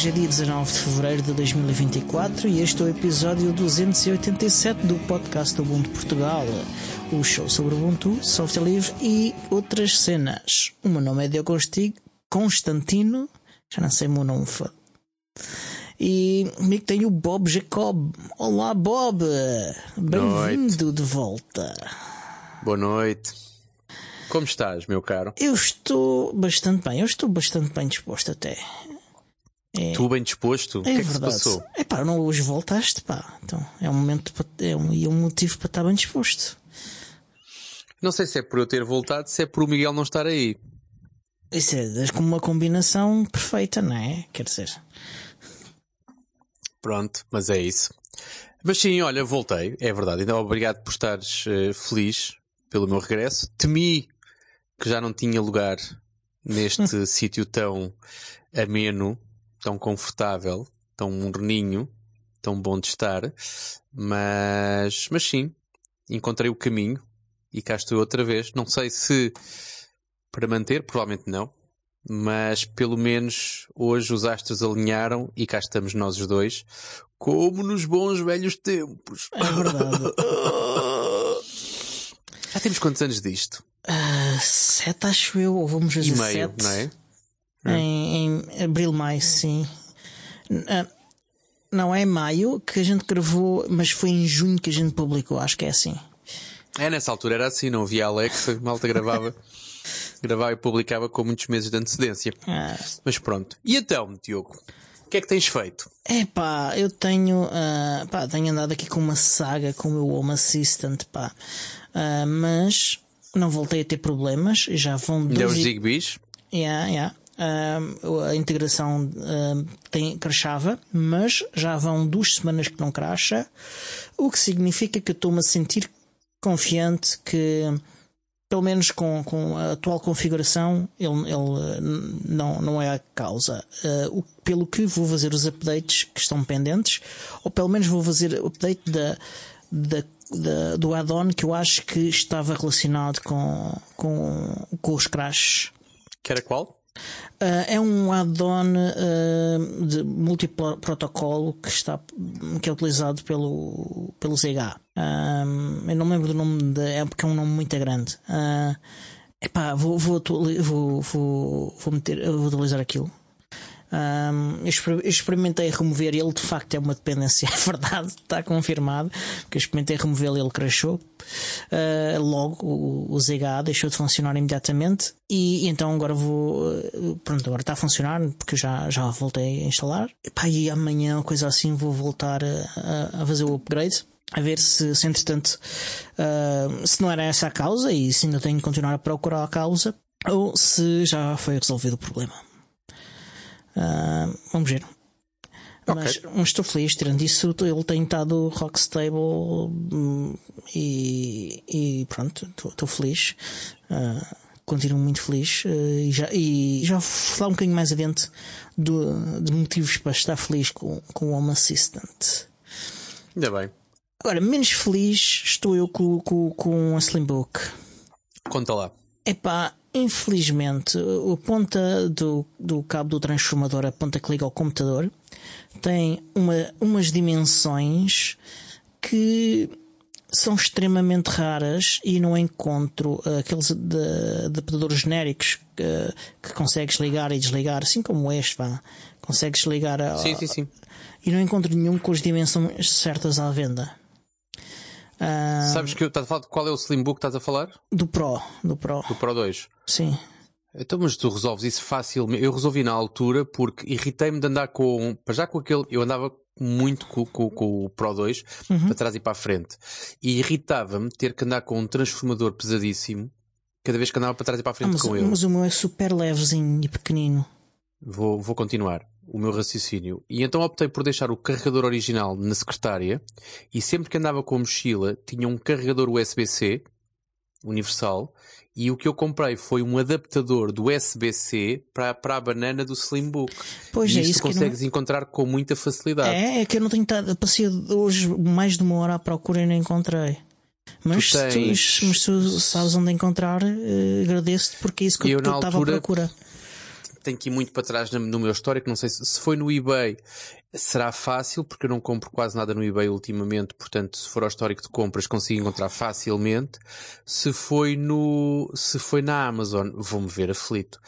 Hoje é dia 19 de fevereiro de 2024 e este é o episódio 287 do podcast do Ubuntu Portugal. O show sobre Ubuntu, software livre e outras cenas. O meu nome é Diogo Constantino, já não sei o meu nome. E comigo tem o Bob Jacob. Olá, Bob! Bem-vindo de volta. Boa noite. Como estás, meu caro? Eu estou bastante bem, eu estou bastante bem disposto até. É, tu bem disposto? É o que é que verdade. se passou? É pá, não hoje voltaste, pá. Então é um momento é um, e um motivo para estar bem disposto. Não sei se é por eu ter voltado, se é por o Miguel não estar aí. Isso é como uma combinação perfeita, não é? Quer dizer. Pronto, mas é isso. Mas sim, olha, voltei, é verdade. Então, obrigado por estares uh, feliz pelo meu regresso. Temi que já não tinha lugar neste sítio tão ameno, tão confortável, tão morninho, tão bom de estar. Mas, mas sim, encontrei o caminho e cá estou outra vez. Não sei se para manter, provavelmente não. Mas pelo menos hoje os astros alinharam e cá estamos nós os dois, como nos bons velhos tempos. É verdade. Já temos quantos anos disto? Uh, sete, acho eu, ou vamos dizer e meio, sete. não é? Em, em abril, maio, sim. Uh, não é maio que a gente gravou, mas foi em junho que a gente publicou, acho que é assim. É, nessa altura era assim, não havia Alexa, malta gravava, gravava e publicava com muitos meses de antecedência. Ah. Mas pronto. E então, Diogo, o que é que tens feito? É pá, eu tenho, uh, pá, tenho andado aqui com uma saga com o meu Home Assistant, pá. Uh, mas não voltei a ter problemas, já vão dois... Deu os Zigbees? Yeah, yeah. A integração tem, crashava, mas já vão duas semanas que não cracha, o que significa que estou-me a sentir confiante que, pelo menos com, com a atual configuração, ele, ele não, não é a causa. Uh, o, pelo que vou fazer os updates que estão pendentes, ou pelo menos vou fazer o update da, da da, do add-on que eu acho que estava relacionado com, com, com os crashes. Que era qual? Uh, é um add-on uh, de multiprotocolo que está que é utilizado pelo pelo ZH. Uh, eu não me lembro do nome de, é porque é um nome muito grande. Uh, epá, vou vou vou vou, vou meter vou utilizar aquilo. Um, eu experimentei remover ele, de facto é uma dependência, é verdade, está confirmado. Porque eu experimentei removê-lo ele crashou. Uh, logo o, o deixou de funcionar imediatamente. E, e então agora vou. Pronto, agora está a funcionar porque eu já, já voltei a instalar. E, pá, e amanhã, coisa assim, vou voltar a, a fazer o upgrade a ver se, se entretanto, uh, se não era essa a causa e se ainda tenho que continuar a procurar a causa ou se já foi resolvido o problema. Uh, vamos ver. Okay. Mas, mas, estou feliz, tirando isso, ele tem estado rock stable hum, e, e pronto, estou feliz. Uh, continuo muito feliz uh, e, já, e já vou falar um bocadinho mais adiante do, de motivos para estar feliz com, com o Home Assistant. Ainda bem. Agora, menos feliz estou eu com, com, com a Slimbook. Conta lá. Epá, Infelizmente, a ponta do, do cabo do transformador, a ponta que liga ao computador, tem uma, umas dimensões que são extremamente raras e não encontro aqueles adaptadores genéricos que, que, consegues ligar e desligar, assim como este, vá. Consegues ligar a, sim, sim, sim. e não encontro nenhum com as dimensões certas à venda. Uh, Sabes que estás a falar de qual é o Slimbook que estás a falar? Do Pro, do Pro. Do Pro 2. Sim. Então, mas tu resolves isso facilmente. Eu resolvi na altura porque irritei-me de andar com. Para já com aquele. Eu andava muito com, com, com o Pro 2 uhum. para trás e para a frente. E irritava-me ter que andar com um transformador pesadíssimo cada vez que andava para trás e para a frente ah, mas, com ele. Mas o meu é super levezinho e pequenino. Vou, vou continuar o meu raciocínio. E então optei por deixar o carregador original na secretária e sempre que andava com a mochila tinha um carregador USB-C universal e o que eu comprei foi um adaptador do USB-C para, para a banana do Slimbook. Pois e é, isto isso consegues não... encontrar com muita facilidade. É, é que eu não tenho estado, passei hoje mais de uma hora à procura e não encontrei. Mas, tens... tu, mas tu sabes onde encontrar, uh, agradeço-te porque é isso que eu, eu estava altura... à procura tenho que ir muito para trás no meu histórico. Não sei se, se foi no eBay será fácil, porque eu não compro quase nada no eBay ultimamente, portanto, se for ao histórico de compras, consigo encontrar facilmente. Se foi no, se foi na Amazon, vou-me ver aflito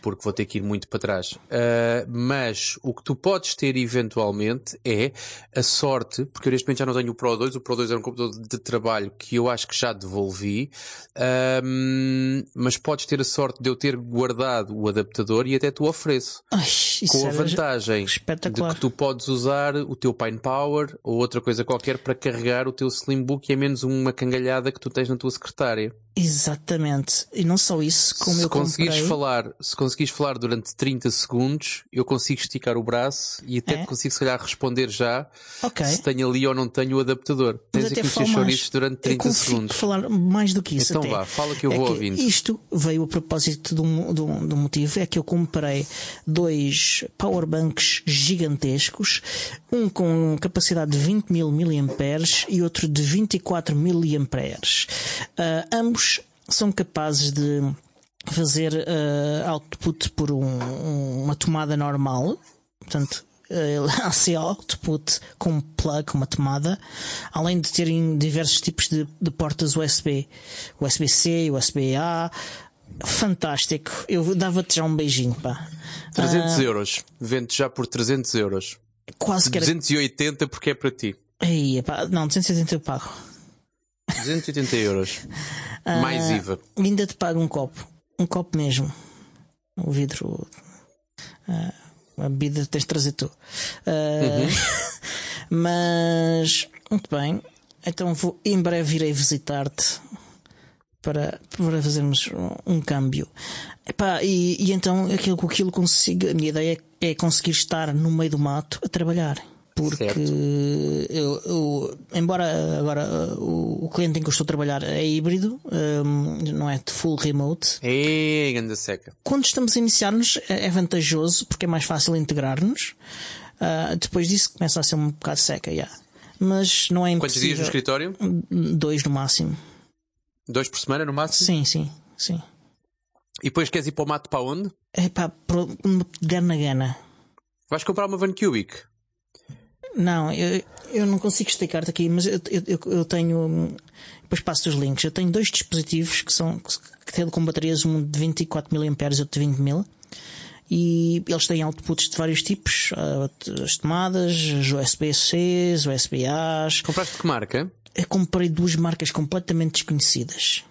porque vou ter que ir muito para trás. Uh, mas o que tu podes ter eventualmente é a sorte, porque eu neste momento já não tenho o Pro 2, o Pro 2 é um computador de trabalho que eu acho que já devolvi, uh, mas podes ter a sorte de eu ter guardado o adaptador e até tu ofereço. Ai, com a vantagem de que tu podes usar o teu Pine Power ou outra coisa qualquer para carregar o teu Slimbook e é menos uma cangalhada que tu tens na tua secretária. Exatamente. E não só isso, como se eu conseguires comprei... falar, se conseguires falar durante 30 segundos, eu consigo esticar o braço e até é? consigo se calhar responder já okay. se tenho ali ou não tenho o adaptador. Mas Tens aqui os teus chouriços durante 30 eu segundos. falar mais do que isso. Então até. vá, fala que eu é vou que ouvindo. Isto veio a propósito do, do, do motivo, é que eu comprei dois powerbanks gigantescos, um com capacidade de 20 mil miliamperes e outro de 24 miliamperes. Uh, ambos são capazes de fazer uh, output por um, uma tomada normal, portanto, uh, output com um plug, uma tomada, além de terem diversos tipos de, de portas USB, USB-C, USB-A, fantástico. Eu dava-te já um beijinho, pá. 300 uh, euros. Vende já por 300 euros. Quase que era... 280 porque é para ti. Aí, pá, não, 280 eu pago. 280 euros. Mais uh, IVA. Ainda te pago um copo. Um copo mesmo. O vidro. Uh, a bebida tens de trazer tu. Uh, uhum. Mas, muito bem. Então vou, em breve irei visitar-te para, para fazermos um, um câmbio. Epá, e, e então aquilo aquilo consigo, a minha ideia é, é conseguir estar no meio do mato a trabalhar porque eu, eu, embora agora o, o, cliente em que eu estou a trabalhar é híbrido, um, não é de full remote. É, ganda seca. Quando estamos a iniciar-nos é, é vantajoso porque é mais fácil integrar-nos. Uh, depois disso começa a ser um bocado seca, yeah. mas não é impossível. Quantos dias no escritório? Dois no máximo. Dois por semana no máximo? Sim, sim, sim. E depois queres ir para o mato para onde? É pá, para na gana. Vais comprar uma Van Cubic? Não, eu, eu não consigo explicar-te aqui, mas eu, eu, eu tenho. Depois passo os links. Eu tenho dois dispositivos que são que têm com baterias, um de 24 mAh e outro de 20 mil. E eles têm outputs de vários tipos, ah, as tomadas, USB-C, USB-A's. Compraste que marca? Eu comprei duas marcas completamente desconhecidas.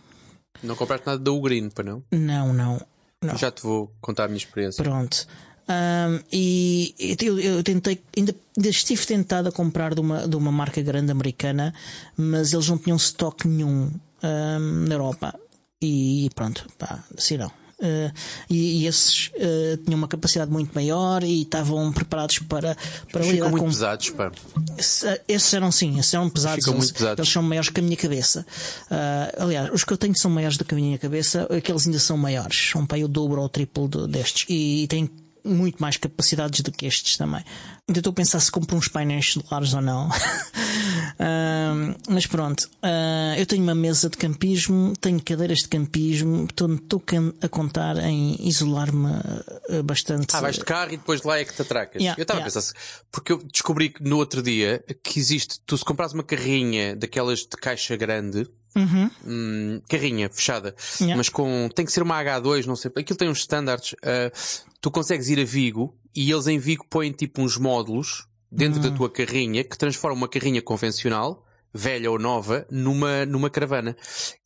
Não compraste nada da Ugreen, para não? Não, não. não. Já te vou contar a minha experiência. Pronto. Um, e eu, eu, tentei, ainda, ainda estive tentado a comprar de uma, de uma marca grande americana, mas eles não tinham estoque nenhum um, na Europa. E pronto, pá, assim não. Uh, e, e, esses uh, tinham uma capacidade muito maior e estavam preparados para, para lidar muito com. pesados, pá. Esses eram sim, esses eram pesados. Ficam eles, muito pesados. eles são maiores que a minha cabeça. Uh, aliás, os que eu tenho são maiores do que a minha cabeça, aqueles ainda são maiores. São para o dobro ou o triplo de, destes. E, e têm muito mais capacidades do que estes também. Ainda estou a pensar se compro uns painéis solares ou não. uh, mas pronto, uh, eu tenho uma mesa de campismo, tenho cadeiras de campismo, estou, a contar em isolar-me ah, bastante. Ah, vais de carro e depois de lá é que te atracas. Yeah, eu estava yeah. a pensar, porque eu descobri que no outro dia que existe, tu se compras uma carrinha daquelas de caixa grande, Uhum. Hum, carrinha fechada, Yeah. mas com tem que ser uma H2, não sei, aquilo tem uns standards. Uh, tu consegues ir a Vigo e eles em Vigo põem tipo uns módulos dentro da tua carrinha que transformam uma carrinha convencional, velha ou nova, numa, numa caravana.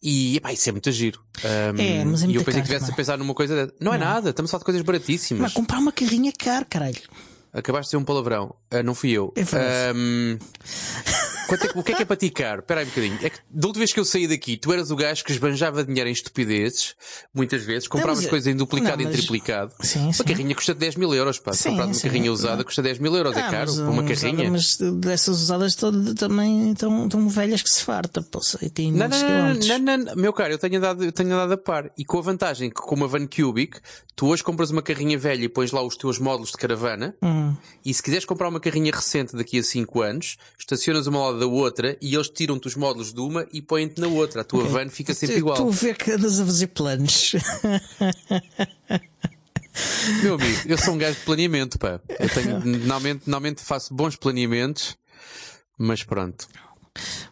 E epá, isso é muito giro. Um, É, mas é e eu muito pensei que caro, tivesse pá. a pensar numa coisa dessa. Não é nada, estamos a falar de coisas baratíssimas. Mas comprar uma carrinha é caro, caralho. Acabaste de ser um palavrão. Ah, não fui eu. É verdade. Quanto é o que é que é para ti caro? Espera aí um bocadinho. É que da última vez que eu saí daqui, tu eras o gajo que esbanjava dinheiro em estupidezes, muitas vezes, compravas mas- coisas em duplicado não, e mas- triplicado. Sim, Uma sim. carrinha custa 10 mil euros, pá. Sim, comprar uma sim. carrinha usada custa 10 mil euros. é Ah, caro mas, para uma um, carrinha. mas dessas usadas todo- também estão, estão velhas que se farta, e têm Não, não, não, não, meu caro, eu tenho andado, eu tenho andado a par. E com a vantagem que com uma Van Cubic, tu hoje compras uma carrinha velha e pões lá os teus módulos de caravana. Hum. E se quiseres comprar uma carrinha recente daqui a 5 anos, estacionas uma lado da outra e eles tiram-te os módulos de uma e põem-te na outra. A tua van fica sempre igual. Estou a ver que andas a fazer planos. Meu amigo, eu sou um gajo de planeamento, pá. Eu tenho, normalmente, normalmente faço bons planeamentos, mas pronto.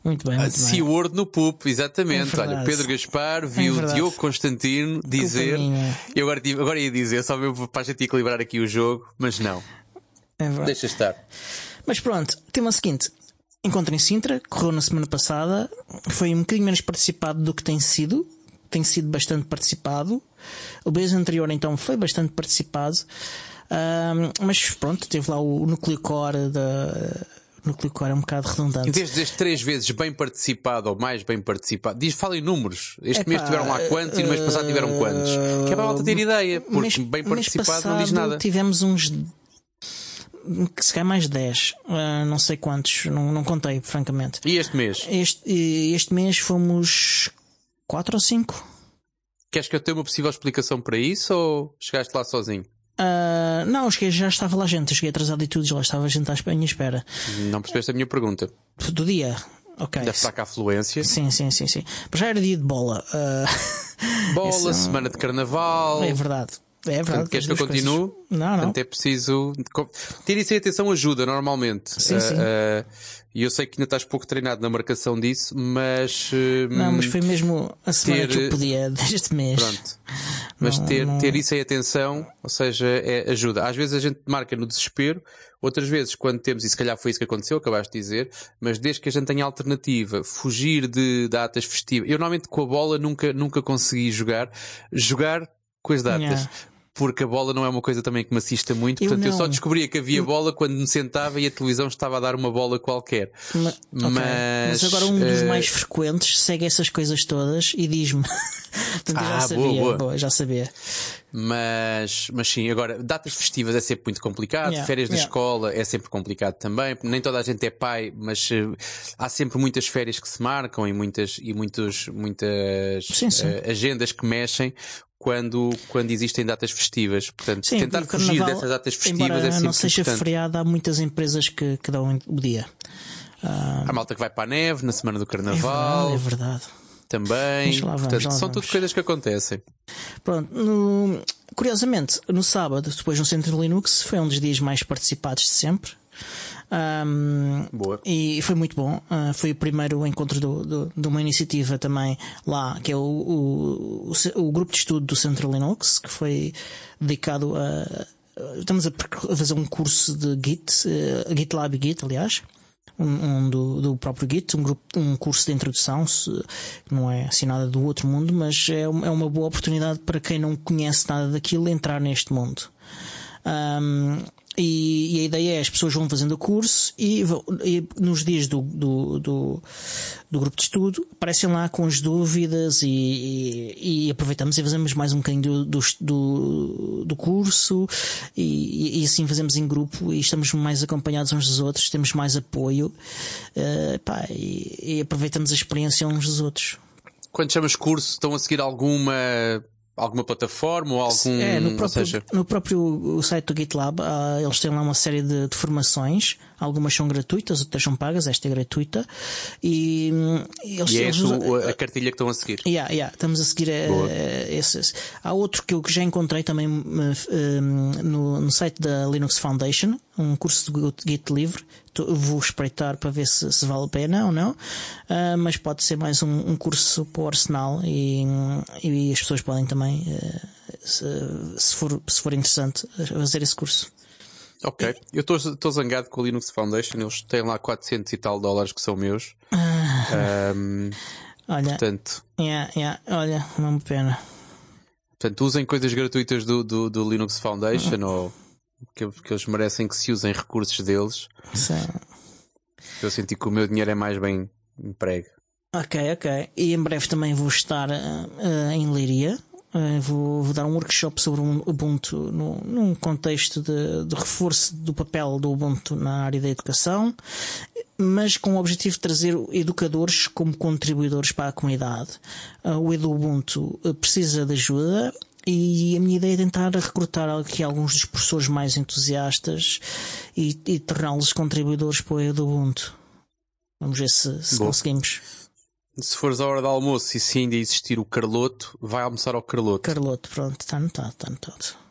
Muito bem, muito bem. SeaWorld no PUP, exatamente. É Olha. Pedro Gaspar viu É. Diogo Constantino dizer. minha. E agora, agora ia dizer, só mesmo para a gente equilibrar aqui o jogo, mas não. É. Deixa estar. Mas pronto, tema seguinte. Encontro em Sintra, correu na semana passada, foi um bocadinho menos participado do que tem sido, tem sido bastante participado. O mês anterior então foi bastante participado, Ahm, mas pronto, teve lá o núcleo core da. O núcleo core é um bocado Em redundante. vez de dizer três vezes bem participado ou mais bem participado, diz, fala em números. Este Epá, mês tiveram lá quantos e no mês passado tiveram quantos. Que é para a malta ter ideia, porque Mês- bem participado não diz nada. Tivemos uns. Que se calhar mais 10, ah, não sei quantos, não, não contei, francamente. E este mês? Este, este mês fomos 4 ou 5. Queres que eu tenha uma possível explicação para isso ou chegaste lá sozinho? Ah, não, cheguei, já estava lá gente, eu cheguei atrasado e tudo, já lá estava gente à minha espera. Não percebeste a minha pergunta. Do dia. Ok. Deve estar cá a afluência. Sim, sim, sim, sim. Mas já era dia de bola. Ah, Bola, Esse- semana de carnaval. é verdade. É verdade. Portanto, queres que eu duas coisas. continue? Não, não. Portanto, é preciso. Ter isso em atenção ajuda normalmente. Sim, Ah, sim. ah, E eu sei que ainda estás pouco treinado na marcação disso, mas. ah, Não, mas foi mesmo a semana ter- que eu podia deste mês. Pronto. Mas Não- ter, não- ter isso em atenção, ou seja, é, ajuda. Às vezes a gente marca no desespero, outras vezes quando temos, e se calhar foi isso que aconteceu, acabaste de dizer, mas desde que a gente tenha alternativa, fugir de datas festivas. Eu normalmente com a bola nunca, nunca consegui jogar. Jogar com as datas. Yeah. Porque a bola não é uma coisa também que me assista muito. Eu Portanto, eu, só não. descobria que havia bola quando me sentava e a televisão estava a dar uma bola qualquer. Ma-. Mas, Mas agora um dos eh, mais frequentes segue essas coisas todas e diz-me. Eu já Ah, boa, sabia. boa. já sabia. Mas, mas sim, agora, datas festivas é sempre muito complicado, Yeah, férias da yeah. escola é sempre complicado também, nem toda a gente é pai, mas eh, há sempre muitas férias que se marcam e muitas, e muitos, muitas Sim, sim. eh, agendas que mexem quando, quando existem datas festivas. Portanto, Sim, tentar fugir carnaval, dessas datas festivas é sempre não seja importante. feriado, há muitas empresas que, que dão o dia. Há malta que vai para a neve na semana do É carnaval verdade, é verdade. Também. Lá vamos, Portanto, lá são tudo coisas que acontecem. Pronto, no- curiosamente, no sábado, depois no Centro Linux, foi um dos dias mais participados de sempre. Ahm, Boa. e foi muito bom. Ah, foi o primeiro encontro do, do- de uma iniciativa também lá, que é o, o, o o grupo de estudo do Centro Linux, que foi dedicado a. Estamos a fazer um curso de Git, eh, GitLab e Git, aliás. Um, um do, do próprio Git, um, grupo, um curso de introdução, se- não é assim nada do outro mundo, mas é, um- é uma boa oportunidade para quem não conhece nada daquilo entrar neste mundo. Ahm, e, e a ideia é as pessoas vão fazendo o curso e, e nos dias do, do, do, do grupo de estudo aparecem lá com as dúvidas e, e- aproveitamos e fazemos mais um bocadinho do, do, do, curso e, assim fazemos em grupo e estamos mais acompanhados uns dos outros, temos mais apoio eh, pá, e aproveitamos a experiência uns dos outros. Quando chamas curso, estão a seguir alguma, alguma plataforma ou algum. É, no próprio, seja, no próprio site do GitLab, ah, eles têm lá uma série de, de formações. Algumas são gratuitas, outras são pagas. Esta é gratuita. E, hum, eles, e é eles usam- a cartilha que estão a seguir. Yeah, yeah, estamos a seguir eh, Boa. esse, esse. Há outro que eu já encontrei também eh, eh, no, no site da Linux Foundation, um curso de Git livre. Vou espreitar para ver se, se vale a pena ou não, Ah, mas pode ser mais um, um curso para o Arsenal e, e as pessoas podem também, eh, se, se for, se for interessante, fazer esse curso. Ok. Eu estou zangado com a Linux Foundation, eles têm lá 400 e tal dólares que são meus. Ahm, Olha, portanto, yeah, yeah, olha, não uma pena. portanto, usem coisas gratuitas do, do, do Linux Foundation ou que, que eles merecem que se usem recursos deles. Sim. Eu senti que o meu dinheiro é mais bem emprego. Ok, ok. E em breve também vou estar eh, em Leiria. Eh, vou, vou dar um workshop sobre o Ubuntu no, num contexto de, de reforço do papel do Ubuntu na área da educação, mas com o objetivo de trazer educadores como contribuidores para a comunidade. Eh, o Ubuntu eh, precisa de ajuda e a minha ideia é tentar recrutar aqui alguns dos professores mais entusiastas e, e torná-los contribuidores para o Ubuntu. Vamos ver se, se conseguimos. Se fores à hora do almoço e se ainda existir o Carloto, vai almoçar ao Carloto. Carloto, pronto, está anotado, está anotado.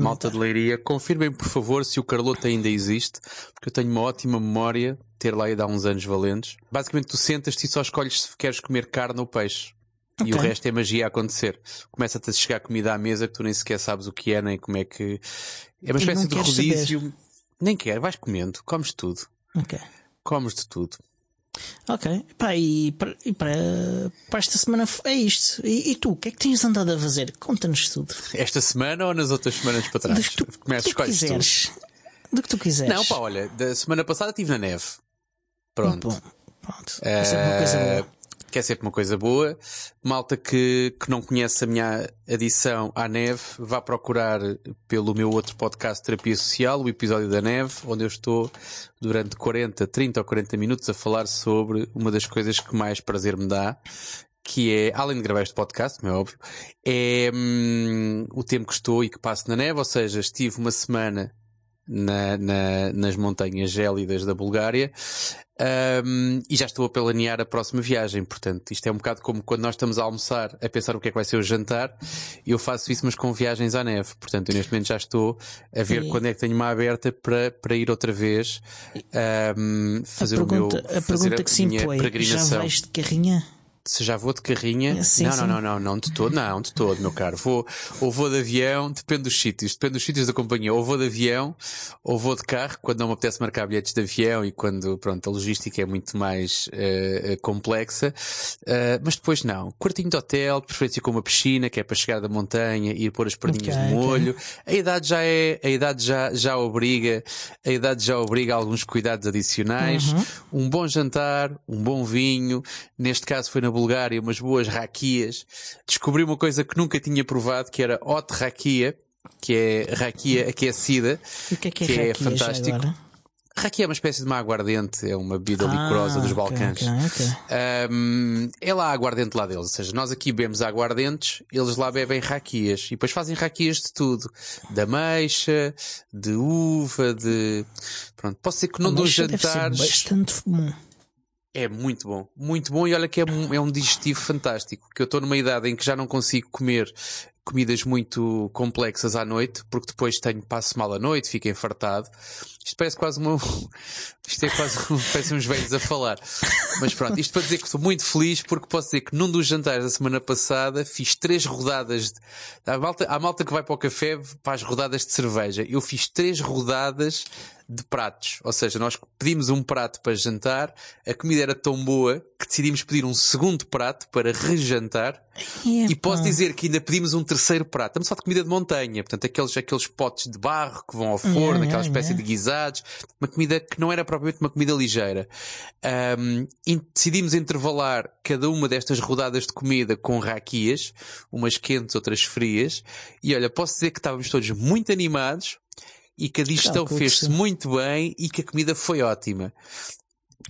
Malta de Leiria, confirmem por favor se o Carloto ainda existe, porque eu tenho uma ótima memória de ter lá ido há uns anos valentes. Basicamente tu sentas-te e só escolhes se queres comer carne ou peixe. E o resto é magia a acontecer. Começa-te a chegar comida à mesa que tu nem sequer sabes o que é, nem como é que. É uma espécie de rodízio. Nem quer, vais comendo, comes tudo. Ok. Comes de tudo. Ok. Pá, e para, e para, para esta semana é isto. E, e tu, o que é que tens andado a fazer? Conta-nos tudo. Esta semana ou nas outras semanas para trás? Do que tu, Começa, do que tu. quiseres. Do que tu quiseres. Não, pá, olha, da semana passada estive na neve. Pronto. Bom, pronto. Vai ser uma coisa Eh, boa. Que é sempre uma coisa boa. Malta que, que não conhece a minha adição à neve, vá procurar pelo meu outro podcast Terapia Social, o episódio da neve, onde eu estou durante 40, 30 ou 40 minutos a falar sobre uma das coisas que mais prazer me dá, que é, além de gravar este podcast, como é óbvio, é hum, o tempo que estou e que passo na neve, ou seja, estive uma semana na, na- nas montanhas gélidas da Bulgária hum, e já estou a planear a próxima viagem. Portanto, isto é um bocado como quando nós estamos a almoçar a pensar o que é que vai ser o jantar. Eu faço isso, mas com viagens à neve. Portanto, eu neste momento já estou a ver E- quando é que tenho uma aberta para, para ir outra vez hum, fazer a o meu pergunta, a pergunta que se impõe, já vais de carrinha? Se já vou de carrinha, Sim, não, sim. não, não, não, não, de todo, não, de todo, meu caro. Vou, ou vou de avião, depende dos sítios, depende dos sítios da companhia. Ou vou de avião, ou vou de carro, quando não me apetece marcar bilhetes de avião e quando, pronto, a logística é muito mais eh, complexa. Eh, mas depois não. Quartinho de hotel, de preferência com uma piscina, que é para chegar da montanha e ir pôr as perninhas Ok, de ok. molho. A idade já é, a idade já, já obriga, a idade já obriga a alguns cuidados adicionais. Um bom jantar, um bom vinho. Neste caso foi na Bulgária, umas boas raquias. Descobri uma coisa que nunca tinha provado, que era hot raquia, que é raquia aquecida. O que é que é, Que é fantástico. Raquia é uma espécie de uma aguardente, é uma bebida Ah, licorosa dos Balcãs. ok, ok. Um, é lá a aguardente lá deles, ou seja, nós aqui bebemos aguardentes, eles lá bebem raquias e depois fazem raquias de tudo, de ameixa, de uva, de pronto. Posso dizer que não dou Ameixa deve ser jantares. bastante bom. É muito bom, muito bom e olha que é um, é um digestivo fantástico. Que eu estou numa idade em que já não consigo comer comidas muito complexas à noite, porque depois tenho passo mal à noite, fico enfartado. Isto parece quase uma, isto é quase, parece uns velhos a falar. Mas pronto, isto para dizer que estou muito feliz porque posso dizer que num dos jantares da semana passada fiz três rodadas de, há malta, há malta que vai para o café para as rodadas de cerveja. Eu fiz três rodadas de pratos. Ou seja, nós pedimos um prato para jantar, a comida era tão boa que decidimos pedir um segundo prato para rejantar. E posso dizer que ainda pedimos um terceiro prato. Estamos só de comida de montanha, portanto, aqueles, aqueles potes de barro que vão ao forno, Yeah, aquela yeah, espécie yeah. de guisados, uma comida que não era propriamente uma comida ligeira. E decidimos intervalar cada uma destas rodadas de comida com raquias, umas quentes, outras frias, e olha, posso dizer que estávamos todos muito animados e que a digestão Calculo que fez-se muito bem e que a comida foi ótima.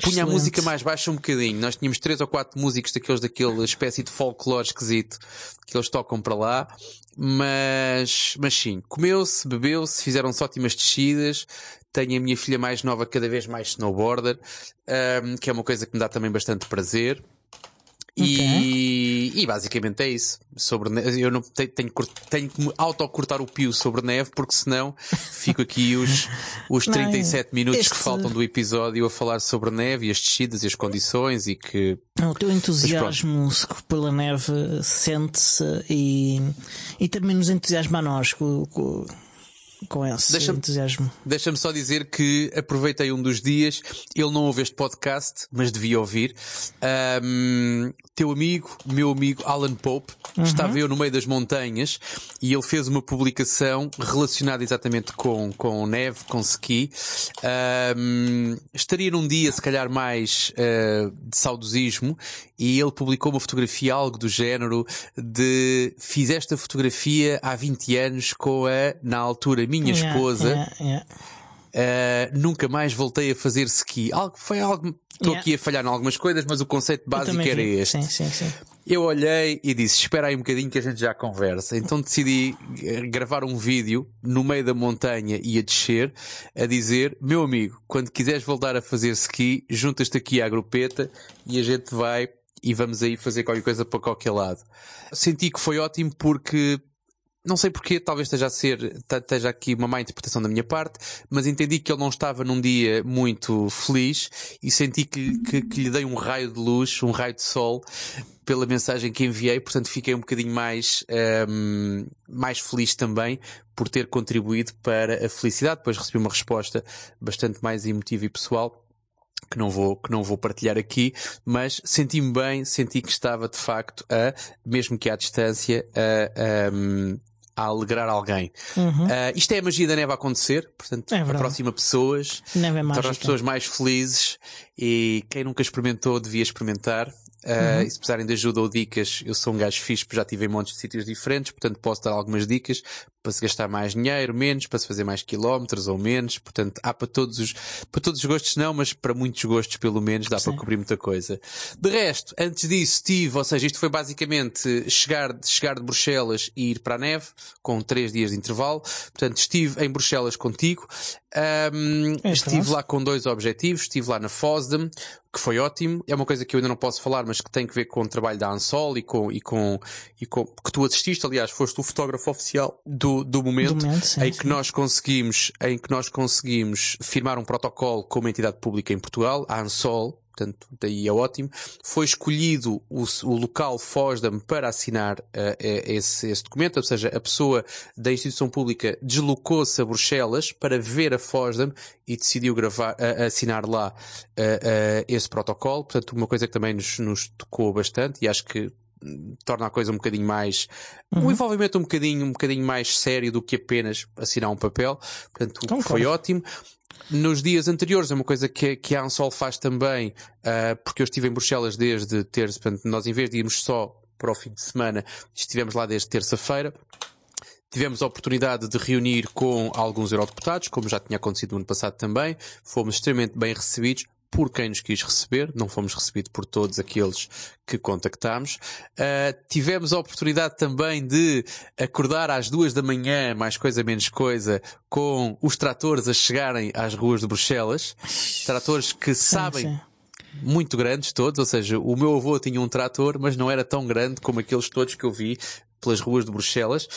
Punha a música mais baixa um bocadinho. Nós tínhamos três ou quatro músicos daqueles daquela espécie de folclore esquisito que eles tocam para lá. Mas, mas sim, comeu-se, bebeu-se, fizeram-se ótimas descidas. Tenho a minha filha mais nova cada vez mais snowboarder, ahm, que é uma coisa que me dá também bastante prazer. E, e basicamente é isso. Sobre neve, eu não tenho, tenho, que cur- tenho que me autocortar o pio sobre neve, porque senão fico aqui os, os Não, 37 minutos este- que faltam do episódio a falar sobre neve e as descidas e as condições e que O teu entusiasmo pela neve sente-se e, e também nos entusiasma a nós com, com, com esse Deixa-me- entusiasmo. Deixa-me só dizer que aproveitei um dos dias, ele não ouve este podcast, mas devia ouvir. Ahm, teu amigo, meu amigo Alan Pope, estava eu no meio das montanhas e ele fez uma publicação relacionada exatamente com, com neve, com ski. Ahm, estaria num dia, se calhar, mais ah, de saudosismo e ele publicou uma fotografia, algo do género de fiz esta fotografia há 20 anos com a, na altura, minha Yeah, esposa. yeah, yeah. Uh, nunca mais voltei a fazer ski. Algo, foi algo. Estou Yeah. aqui a falhar em algumas coisas, mas o conceito básico era vi. este. Sim, sim, sim. Eu olhei e disse: Espera aí um bocadinho que a gente já conversa. Então decidi eh, gravar um vídeo no meio da montanha e a descer, a dizer: Meu amigo, quando quiseres voltar a fazer ski, juntas-te aqui à grupeta e a gente vai e vamos aí fazer qualquer coisa para qualquer lado. Senti que foi ótimo porque não sei porquê, talvez esteja a ser, esteja aqui uma má interpretação da minha parte, mas entendi que ele não estava num dia muito feliz e senti que, que, que lhe dei um raio de luz, um raio de sol pela mensagem que enviei, portanto fiquei um bocadinho mais, um, ehm, mais feliz também por ter contribuído para a felicidade. Depois recebi uma resposta bastante mais emotiva e pessoal que não vou, que não vou partilhar aqui, mas senti-me bem, senti que estava de facto a, mesmo que à distância, a, a, a alegrar alguém. Uhum. Uh, isto é a magia da neve a acontecer, portanto, é aproxima pessoas, neve é torna as pessoas mais felizes e quem nunca experimentou devia experimentar. Uh, uhum. E se precisarem de ajuda ou dicas, eu sou um gajo fixe, já tive em montes de sítios diferentes, portanto posso dar algumas dicas para se gastar mais dinheiro, menos, para se fazer mais quilómetros ou menos. Portanto, há para todos os, para todos os gostos não, mas para muitos gostos pelo menos dá Sim. para cobrir muita coisa. De resto, antes disso estive, ou seja, isto foi basicamente chegar, chegar de Bruxelas e ir para a neve, com três dias de intervalo. Portanto, estive em Bruxelas contigo. Um, é estive lá com dois objetivos. Estive lá na FOSDEM, que foi ótimo. É uma coisa que eu ainda não posso falar, mas que tem que ver com o trabalho da Ansol e com, e com, e com, que tu assististe, aliás, foste o fotógrafo oficial do, do momento, do momento sim, em que sim. nós conseguimos, em que nós conseguimos firmar um protocolo com uma entidade pública em Portugal, a Ansol, portanto, daí é ótimo. Foi escolhido o, o local FOSDAM para assinar uh, esse, esse, documento, ou seja, a pessoa da instituição pública deslocou-se a Bruxelas para ver a FOSDAM e decidiu gravar, uh, assinar lá uh, esse protocolo. Portanto, uma coisa que também nos, nos tocou bastante e acho que torna a coisa um bocadinho mais uhum. um envolvimento um bocadinho um bocadinho mais sério do que apenas assinar um papel portanto então, foi claro. ótimo nos dias anteriores, é uma coisa que, que a Ansol faz também, uh, porque eu estive em Bruxelas desde terça, portanto, nós em vez de irmos só para o fim de semana, estivemos lá desde terça-feira. Tivemos a oportunidade de reunir com alguns eurodeputados, como já tinha acontecido no ano passado também. Fomos extremamente bem recebidos por quem nos quis receber, não fomos recebidos por todos aqueles que contactámos. Uh, tivemos a oportunidade também de acordar às duas da manhã, mais coisa menos coisa, com os tratores a chegarem às ruas de Bruxelas. Tratores que sabem muito grandes todos, ou seja, o meu avô tinha um trator, mas não era tão grande como aqueles todos que eu vi pelas ruas de Bruxelas,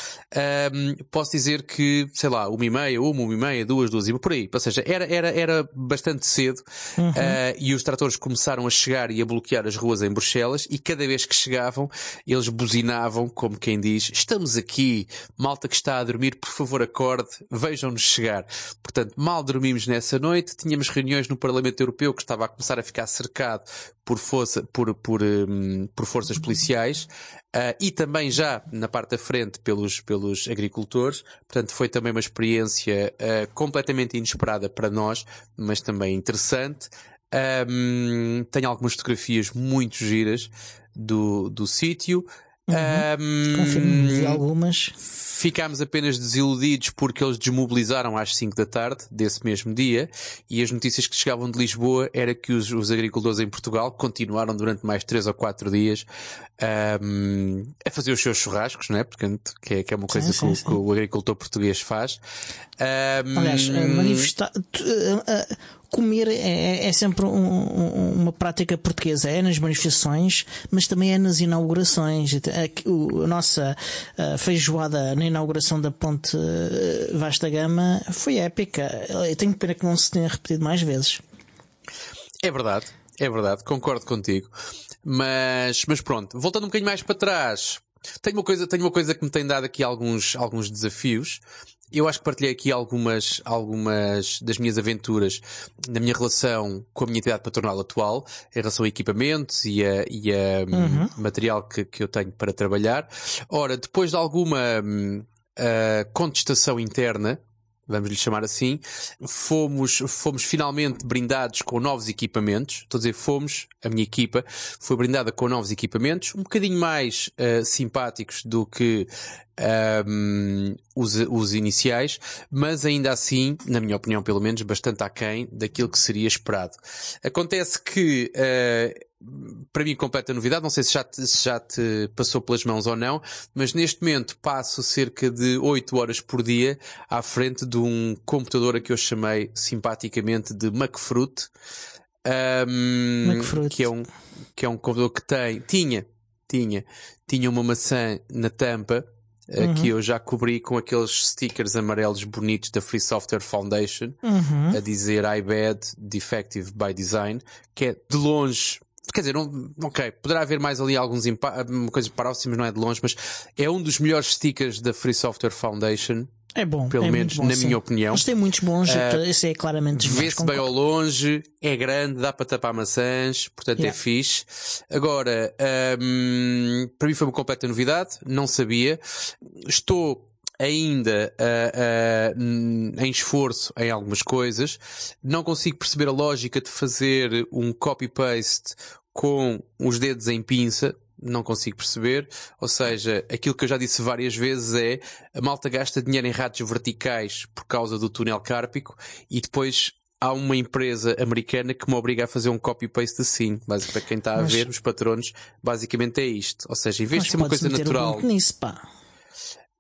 um, posso dizer que, sei lá, uma e meia, uma, uma e meia, duas, duas e por aí. Ou seja, era, era, era bastante cedo uhum. uh, e os tratores começaram a chegar e a bloquear as ruas em Bruxelas e cada vez que chegavam, eles buzinavam, como quem diz, estamos aqui, malta que está a dormir, por favor acorde, vejam-nos chegar. Portanto, mal dormimos nessa noite, tínhamos reuniões no Parlamento Europeu que estava a começar a ficar cercado por, força, por, por, um, por forças policiais. Uh, e também já na parte da frente pelos, pelos agricultores. Portanto, foi também uma experiência uh, completamente inesperada para nós, mas também interessante. Um, tenho algumas fotografias muito giras do, do sítio. Uhum. Um, Confirmo algumas. Ficámos apenas desiludidos porque eles desmobilizaram às 5 da tarde desse mesmo dia e as notícias que chegavam de Lisboa era que os, os agricultores em Portugal continuaram durante mais 3 ou 4 dias um, a fazer os seus churrascos, não é? Portanto, que é, que é uma coisa sim, sim, que, sim. que, o agricultor português faz. Um, Aliás, manifestar comer é, é sempre um, um, uma prática portuguesa. É nas manifestações, mas também é nas inaugurações. A, nossa feijoada na inauguração da ponte eh, Vasta Gama foi épica. Eu tenho pena que não se tenha repetido mais vezes. É verdade, é verdade, concordo contigo. Mas, mas pronto, voltando um bocadinho mais para trás, tenho uma coisa, tenho uma coisa que me tem dado aqui alguns, alguns desafios. Eu acho que partilhei aqui algumas, algumas das minhas aventuras na minha relação com a minha entidade patronal atual, em relação a equipamentos e a, e a hum, uhum. material que, que eu tenho para trabalhar. Ora, depois de alguma uh, contestação interna, vamos lhe chamar assim, fomos, fomos finalmente brindados com novos equipamentos. Estou a dizer, fomos, a minha equipa foi brindada com novos equipamentos, um bocadinho mais uh, simpáticos do que um, os, os iniciais, mas ainda assim, na minha opinião pelo menos, bastante aquém daquilo que seria esperado. Acontece que uh, para mim completa novidade, não sei se já, te, se já te passou pelas mãos ou não, mas neste momento passo cerca de 8 horas por dia à frente de um computador a que eu chamei simpaticamente de MacFruit, um, que é um que é um computador que tem, tinha, tinha, tinha uma maçã na tampa uhum. que eu já cobri com aqueles stickers amarelos bonitos da Free Software Foundation, uhum. a dizer iBad Defective by Design, que é de longe quer dizer, não, ok, poderá haver mais ali alguns coisas próximas, não é de longe, mas é um dos melhores stickers da Free Software Foundation. É bom, pelo é menos bom, na sim. minha opinião. Mas tem muitos bons, uh, esse é claramente Vê-se bem ao longe, é grande, dá para tapar maçãs, portanto Yeah. é fixe. Agora, hum, para mim foi uma completa novidade, não sabia. Estou ainda uh, uh, em esforço em algumas coisas. Não consigo perceber a lógica de fazer um copy-paste com os dedos em pinça. Não consigo perceber. Ou seja, aquilo que eu já disse várias vezes é a malta gasta dinheiro em ratos verticais por causa do túnel cárpico e depois há uma empresa americana que me obriga a fazer um copy-paste assim. Mas para quem está a Mas- ver, os patronos, basicamente é isto. Ou seja, em vez de ser uma coisa natural. Nisso, pá.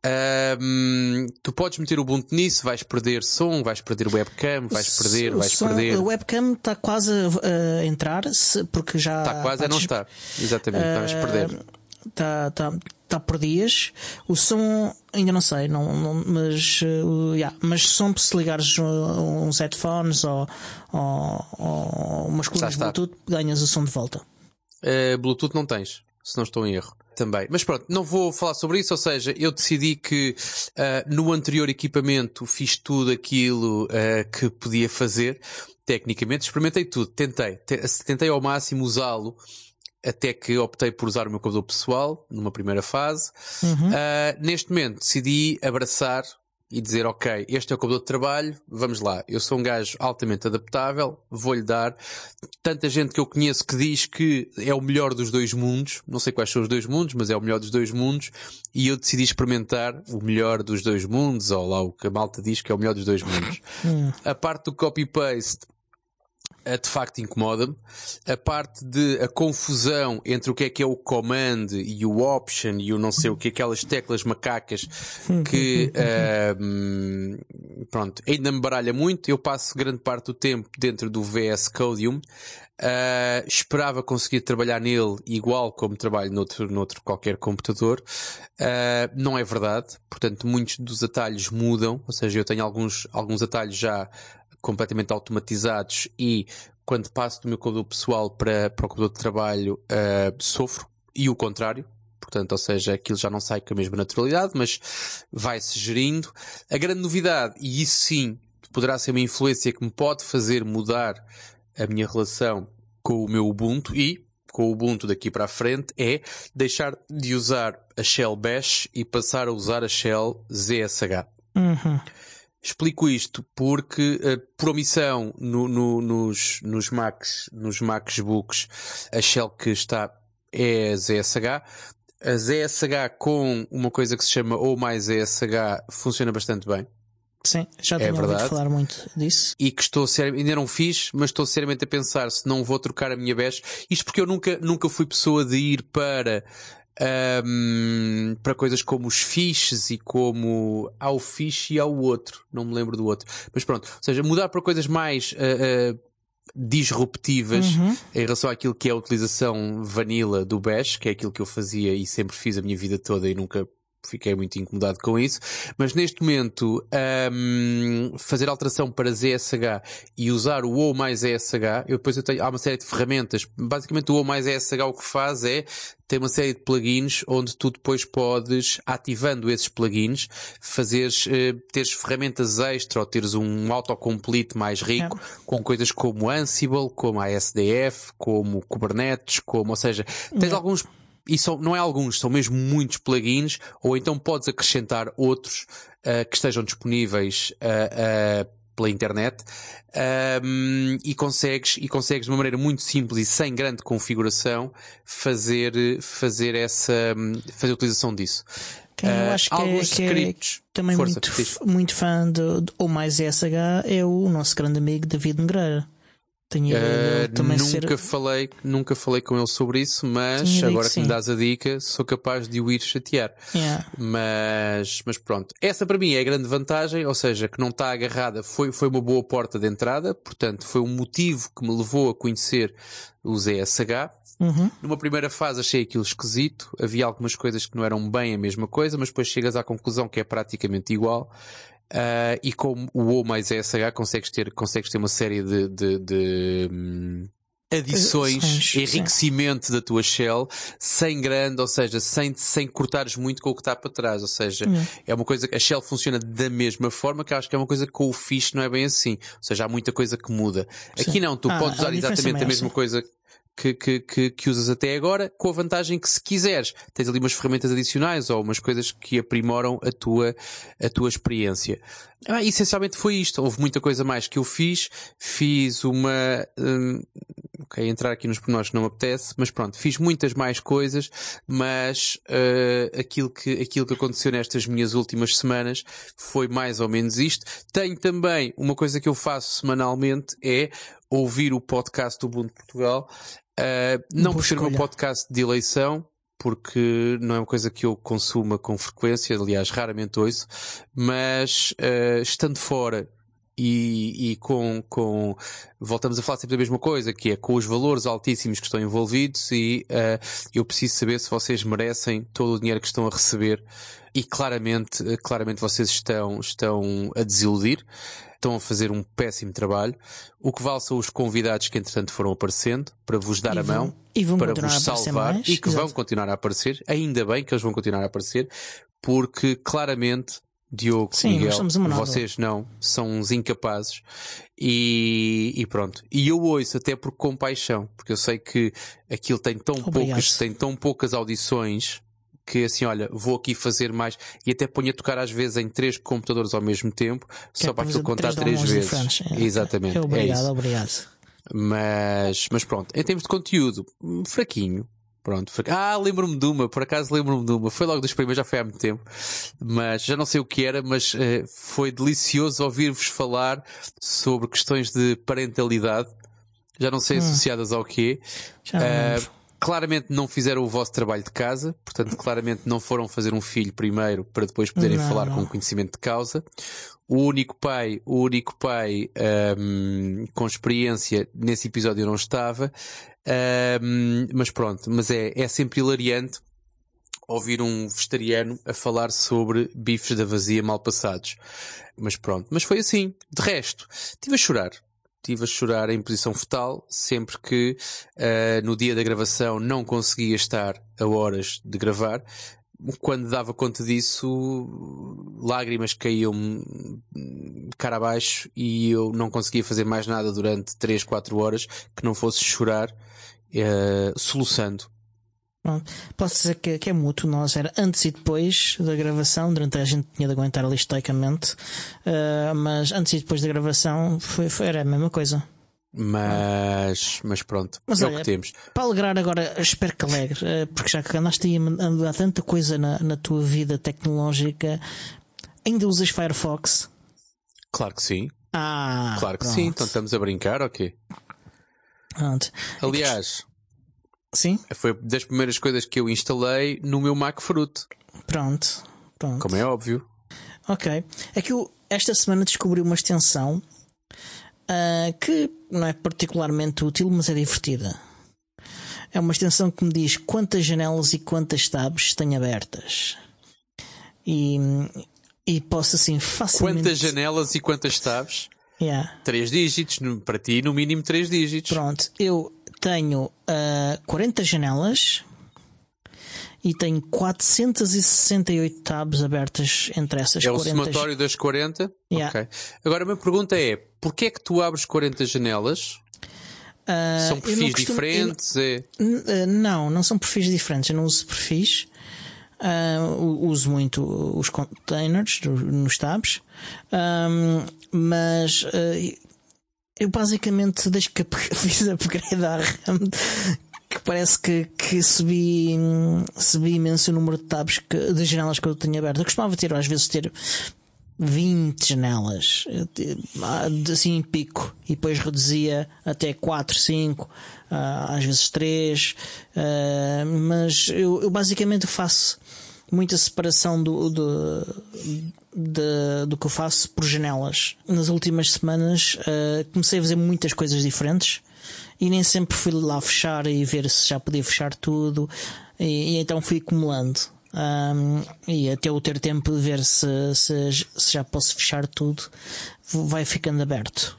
Ahm, tu podes meter o Ubuntu nisso, vais perder som, vais perder webcam, vais perder, vais som- perder. A webcam está quase a, entrar, porque já. Está quase a não estar. Exatamente, vais perder. Está tá, tá por dias. O som, ainda não sei, não, não- mas, uh, yeah, mas som se ligares uh, uns headphones ou, ou, ou umas está. Bluetooth, ganhas o som de volta. Uh, Bluetooth não tens, se não estou em erro. Também. Mas pronto, não vou falar sobre isso, ou seja, eu decidi que uh, no anterior equipamento fiz tudo aquilo uh, que podia fazer, tecnicamente, experimentei tudo, tentei, Te- tentei ao máximo usá-lo, até que optei por usar o meu computador pessoal, numa primeira fase. Uh, neste momento decidi abraçar e dizer, ok, este é o computador de trabalho, vamos lá. Eu sou um gajo altamente adaptável, vou-lhe dar. Tanta gente que eu conheço que diz que é o melhor dos dois mundos, não sei quais são os dois mundos, mas é o melhor dos dois mundos, e eu decidi experimentar o melhor dos dois mundos, ou lá o que a malta diz que é o melhor dos dois mundos. A parte do copy-paste de facto incomoda-me. A parte de a confusão entre o que é que é o command e o option e o não sei o que, aquelas teclas macacas que, hum, pronto, ainda me baralha muito. Eu passo grande parte do tempo dentro do VS Codium. Uh, esperava conseguir trabalhar nele igual como trabalho noutro, noutro qualquer computador. Uh, não é verdade. Portanto, muitos dos atalhos mudam. Ou seja, eu tenho alguns, alguns atalhos já completamente automatizados e quando passo do meu computador pessoal para, para o computador de trabalho uh, sofro. E o contrário. Portanto, ou seja, aquilo já não sai com a mesma naturalidade, mas vai-se gerindo. A grande novidade, e isso sim poderá ser uma influência que me pode fazer mudar a minha relação com o meu Ubuntu e com o Ubuntu daqui para a frente é deixar de usar a Shell Bash e passar a usar a Shell ZSH. Uhum. Explico isto porque, eh, por omissão, no- no- nos, nos Macs, nos MacBooks, a Shell que está é a ZSH. A ZSH com uma coisa que se chama ou mais ZSH funciona bastante bem. Sim, já É tenho ouvido verdade. falar muito disso. e que estou sério, ainda não fiz, mas estou seriamente a pensar se não vou trocar a minha bash. Isto porque eu nunca, nunca fui pessoa de ir para, ahm, para coisas como os fiches e como há o fiche e há o outro. Não me lembro do outro. Mas pronto. Ou seja, mudar para coisas mais, ah, ah, disruptivas em relação àquilo que é a utilização vanilla do bash, que é aquilo que eu fazia e sempre fiz a minha vida toda e nunca fiquei muito incomodado com isso, mas neste momento hum, fazer alteração para ZSH e usar o O mais ZSH, eu depois eu tenho, há uma série de ferramentas, basicamente o O mais ZSH o que faz é tem uma série de plugins onde tu depois podes, ativando esses plugins, fazeres, eh, teres ferramentas extra ou teres um autocomplete mais rico com coisas como Ansible, como a SDF, como Kubernetes, como, ou seja, tens alguns e são, não é alguns, são mesmo muitos plugins, ou então podes acrescentar outros ah, que estejam disponíveis ah, ah, pela internet Ahm, e consegues e consegues de uma maneira muito simples e sem grande configuração fazer fazer essa fazer a utilização disso. Quem eu Ah, acho que é, alguns que é também Força, muito, muito fã do, do ou mais SH é o nosso grande amigo David Negreira. Tenho Uh, também nunca ser. falei, nunca falei com ele sobre isso, mas agora que que me dás a dica, sou capaz de o ir chatear. Yeah. Mas, mas pronto. Essa para mim é a grande vantagem, ou seja, que não está agarrada, foi, foi uma boa porta de entrada, portanto, foi um motivo que me levou a conhecer o ZSH. Uhum. Numa primeira fase achei aquilo esquisito, havia algumas coisas que não eram bem a mesma coisa, mas depois chegas à conclusão que é praticamente igual. Ah, e com o O mais ESH consegues ter, consegues ter uma série de, de, de, hum, adições, sim. enriquecimento da tua shell, sem grande, ou seja, sem, sem cortares muito com o que está para trás. Ou seja, Yeah. é uma coisa que a shell funciona da mesma forma que acho que é uma coisa que com o fish não é bem assim. Ou seja, há muita coisa que muda. Aqui não, tu Ah, podes usar diferença exatamente é a mesma coisa que, que, que, que usas até agora, com a vantagem que se quiseres, tens ali umas ferramentas adicionais ou umas coisas que aprimoram a tua, a tua experiência. Ah, essencialmente foi isto. Houve muita coisa mais que eu fiz. Fiz uma, hum, ok, entrar aqui nos pormenores não me apetece, mas pronto, fiz muitas mais coisas, mas eh, aquilo, que, aquilo que aconteceu nestas minhas últimas semanas foi mais ou menos isto. Tenho também uma coisa que eu faço semanalmente é ouvir o podcast do Ubuntu Portugal, eh, não por ser o meu escolha. podcast de eleição, porque não é uma coisa que eu consuma com frequência, aliás, raramente ouço, mas eh, estando fora e, e com, com, voltamos a falar sempre da mesma coisa, que é com os valores altíssimos que estão envolvidos e eh, eu preciso saber se vocês merecem todo o dinheiro que estão a receber e claramente, eh, claramente vocês estão, estão a desiludir. Estão a fazer um péssimo trabalho. O que vale são os convidados que entretanto foram aparecendo para vos dar E a vão- mão e para vos salvar mais, e que vão continuar a aparecer. Ainda bem que eles vão continuar a aparecer, porque claramente Diogo, Sim, Miguel, vocês não, são uns incapazes e, e pronto. E eu ouço até por compaixão, porque eu sei que aquilo tem tão Obrigado. poucas, tem tão poucas audições que assim, olha, vou aqui fazer mais e até ponho a tocar às vezes em três computadores ao mesmo tempo, Que é só para fazer aquilo contar três três vezes. diferentes. É, Exatamente. é, é Obrigado, isso. obrigado. Mas, mas pronto, em termos de conteúdo, hum, fraquinho. Pronto, fraquinho. Ah, lembro-me de uma, por acaso lembro-me de uma. Foi logo dos primeiros, já foi há muito tempo. Mas já não sei o que era, mas eh, foi delicioso ouvir-vos falar sobre questões de parentalidade. Já não sei associadas ao quê. Já lembro. Claramente não fizeram o vosso trabalho de casa, portanto, claramente não foram fazer um filho primeiro para depois poderem Não, falar não. com conhecimento de causa. O único pai, o único pai ahm, com experiência nesse episódio não estava, Ahm, mas pronto, mas é, é sempre hilariante ouvir um vegetariano a falar sobre bifes da vazia mal passados. Mas pronto, mas foi assim. De resto, estive a chorar. Estive a chorar em posição fetal sempre que ah, no dia da gravação não conseguia estar a horas de gravar. Quando dava conta disso, lágrimas caíam cara abaixo e eu não conseguia fazer mais nada durante 3, 4 horas que não fosse chorar, eh, soluçando. Pronto. Posso dizer que, que é mútuo, nós era antes e depois da gravação, durante a gente tinha de aguentar ali estoicamente, ah, mas antes e depois da gravação foi, foi, era a mesma coisa. Mas, mas pronto, Mas é o olha, que temos. Para alegrar agora, espero que alegre, eh, porque já que andaste aí a mudar tanta coisa na, na tua vida tecnológica, ainda usas Firefox? Claro que sim, Ah, claro que pronto. sim. Então estamos a brincar, ok. Pronto. Aliás, Sim, foi das primeiras coisas que eu instalei no meu Mac Fruit, pronto. pronto. como é óbvio. Ok. É que eu esta semana descobri uma extensão ah, que não é particularmente útil, mas é divertida. É uma extensão que me diz quantas janelas e quantas tabs tenho abertas. E, e posso assim facilmente. Quantas janelas e quantas tabs? Yeah. Três dígitos, para ti no mínimo três dígitos. Pronto, eu tenho ah, 40 janelas e tenho 468 tabs abertas entre essas É o 40 somatório das 40? Yeah. Ok. Agora a minha pergunta é, porquê é que tu abres 40 janelas? Ah, São eu perfis costumo- diferentes? É... N- eh, Não, não são perfis diferentes. Eu não uso perfis. Ah, u- uso muito os containers nos tabs. Ahm, mas eh, eu basicamente, desde que fiz upgrade à RAM, que parece que, que subi, subi imenso o número de tabs, que, de janelas que eu tenho aberto. Eu costumava ter, às vezes, ter 20 janelas, assim em pico, e depois reduzia até 4, 5, às vezes 3, mas eu, eu basicamente faço muita separação do, do, de, do que eu faço por janelas. Nas últimas semanas uh, comecei a fazer muitas coisas diferentes e nem sempre fui lá fechar e ver se já podia fechar tudo e, e então fui acumulando. Um, e até eu ter tempo de ver se, se, se já posso fechar tudo, vai ficando aberto.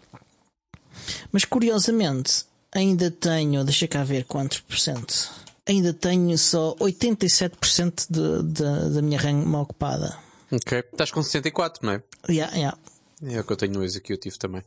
Mas curiosamente, ainda tenho, deixa cá ver quantos por cento. Ainda tenho só 87% de, da minha RAM ocupada. Ok. Estás com 64, não é? Yeah, yeah. É o que eu tenho no executivo também.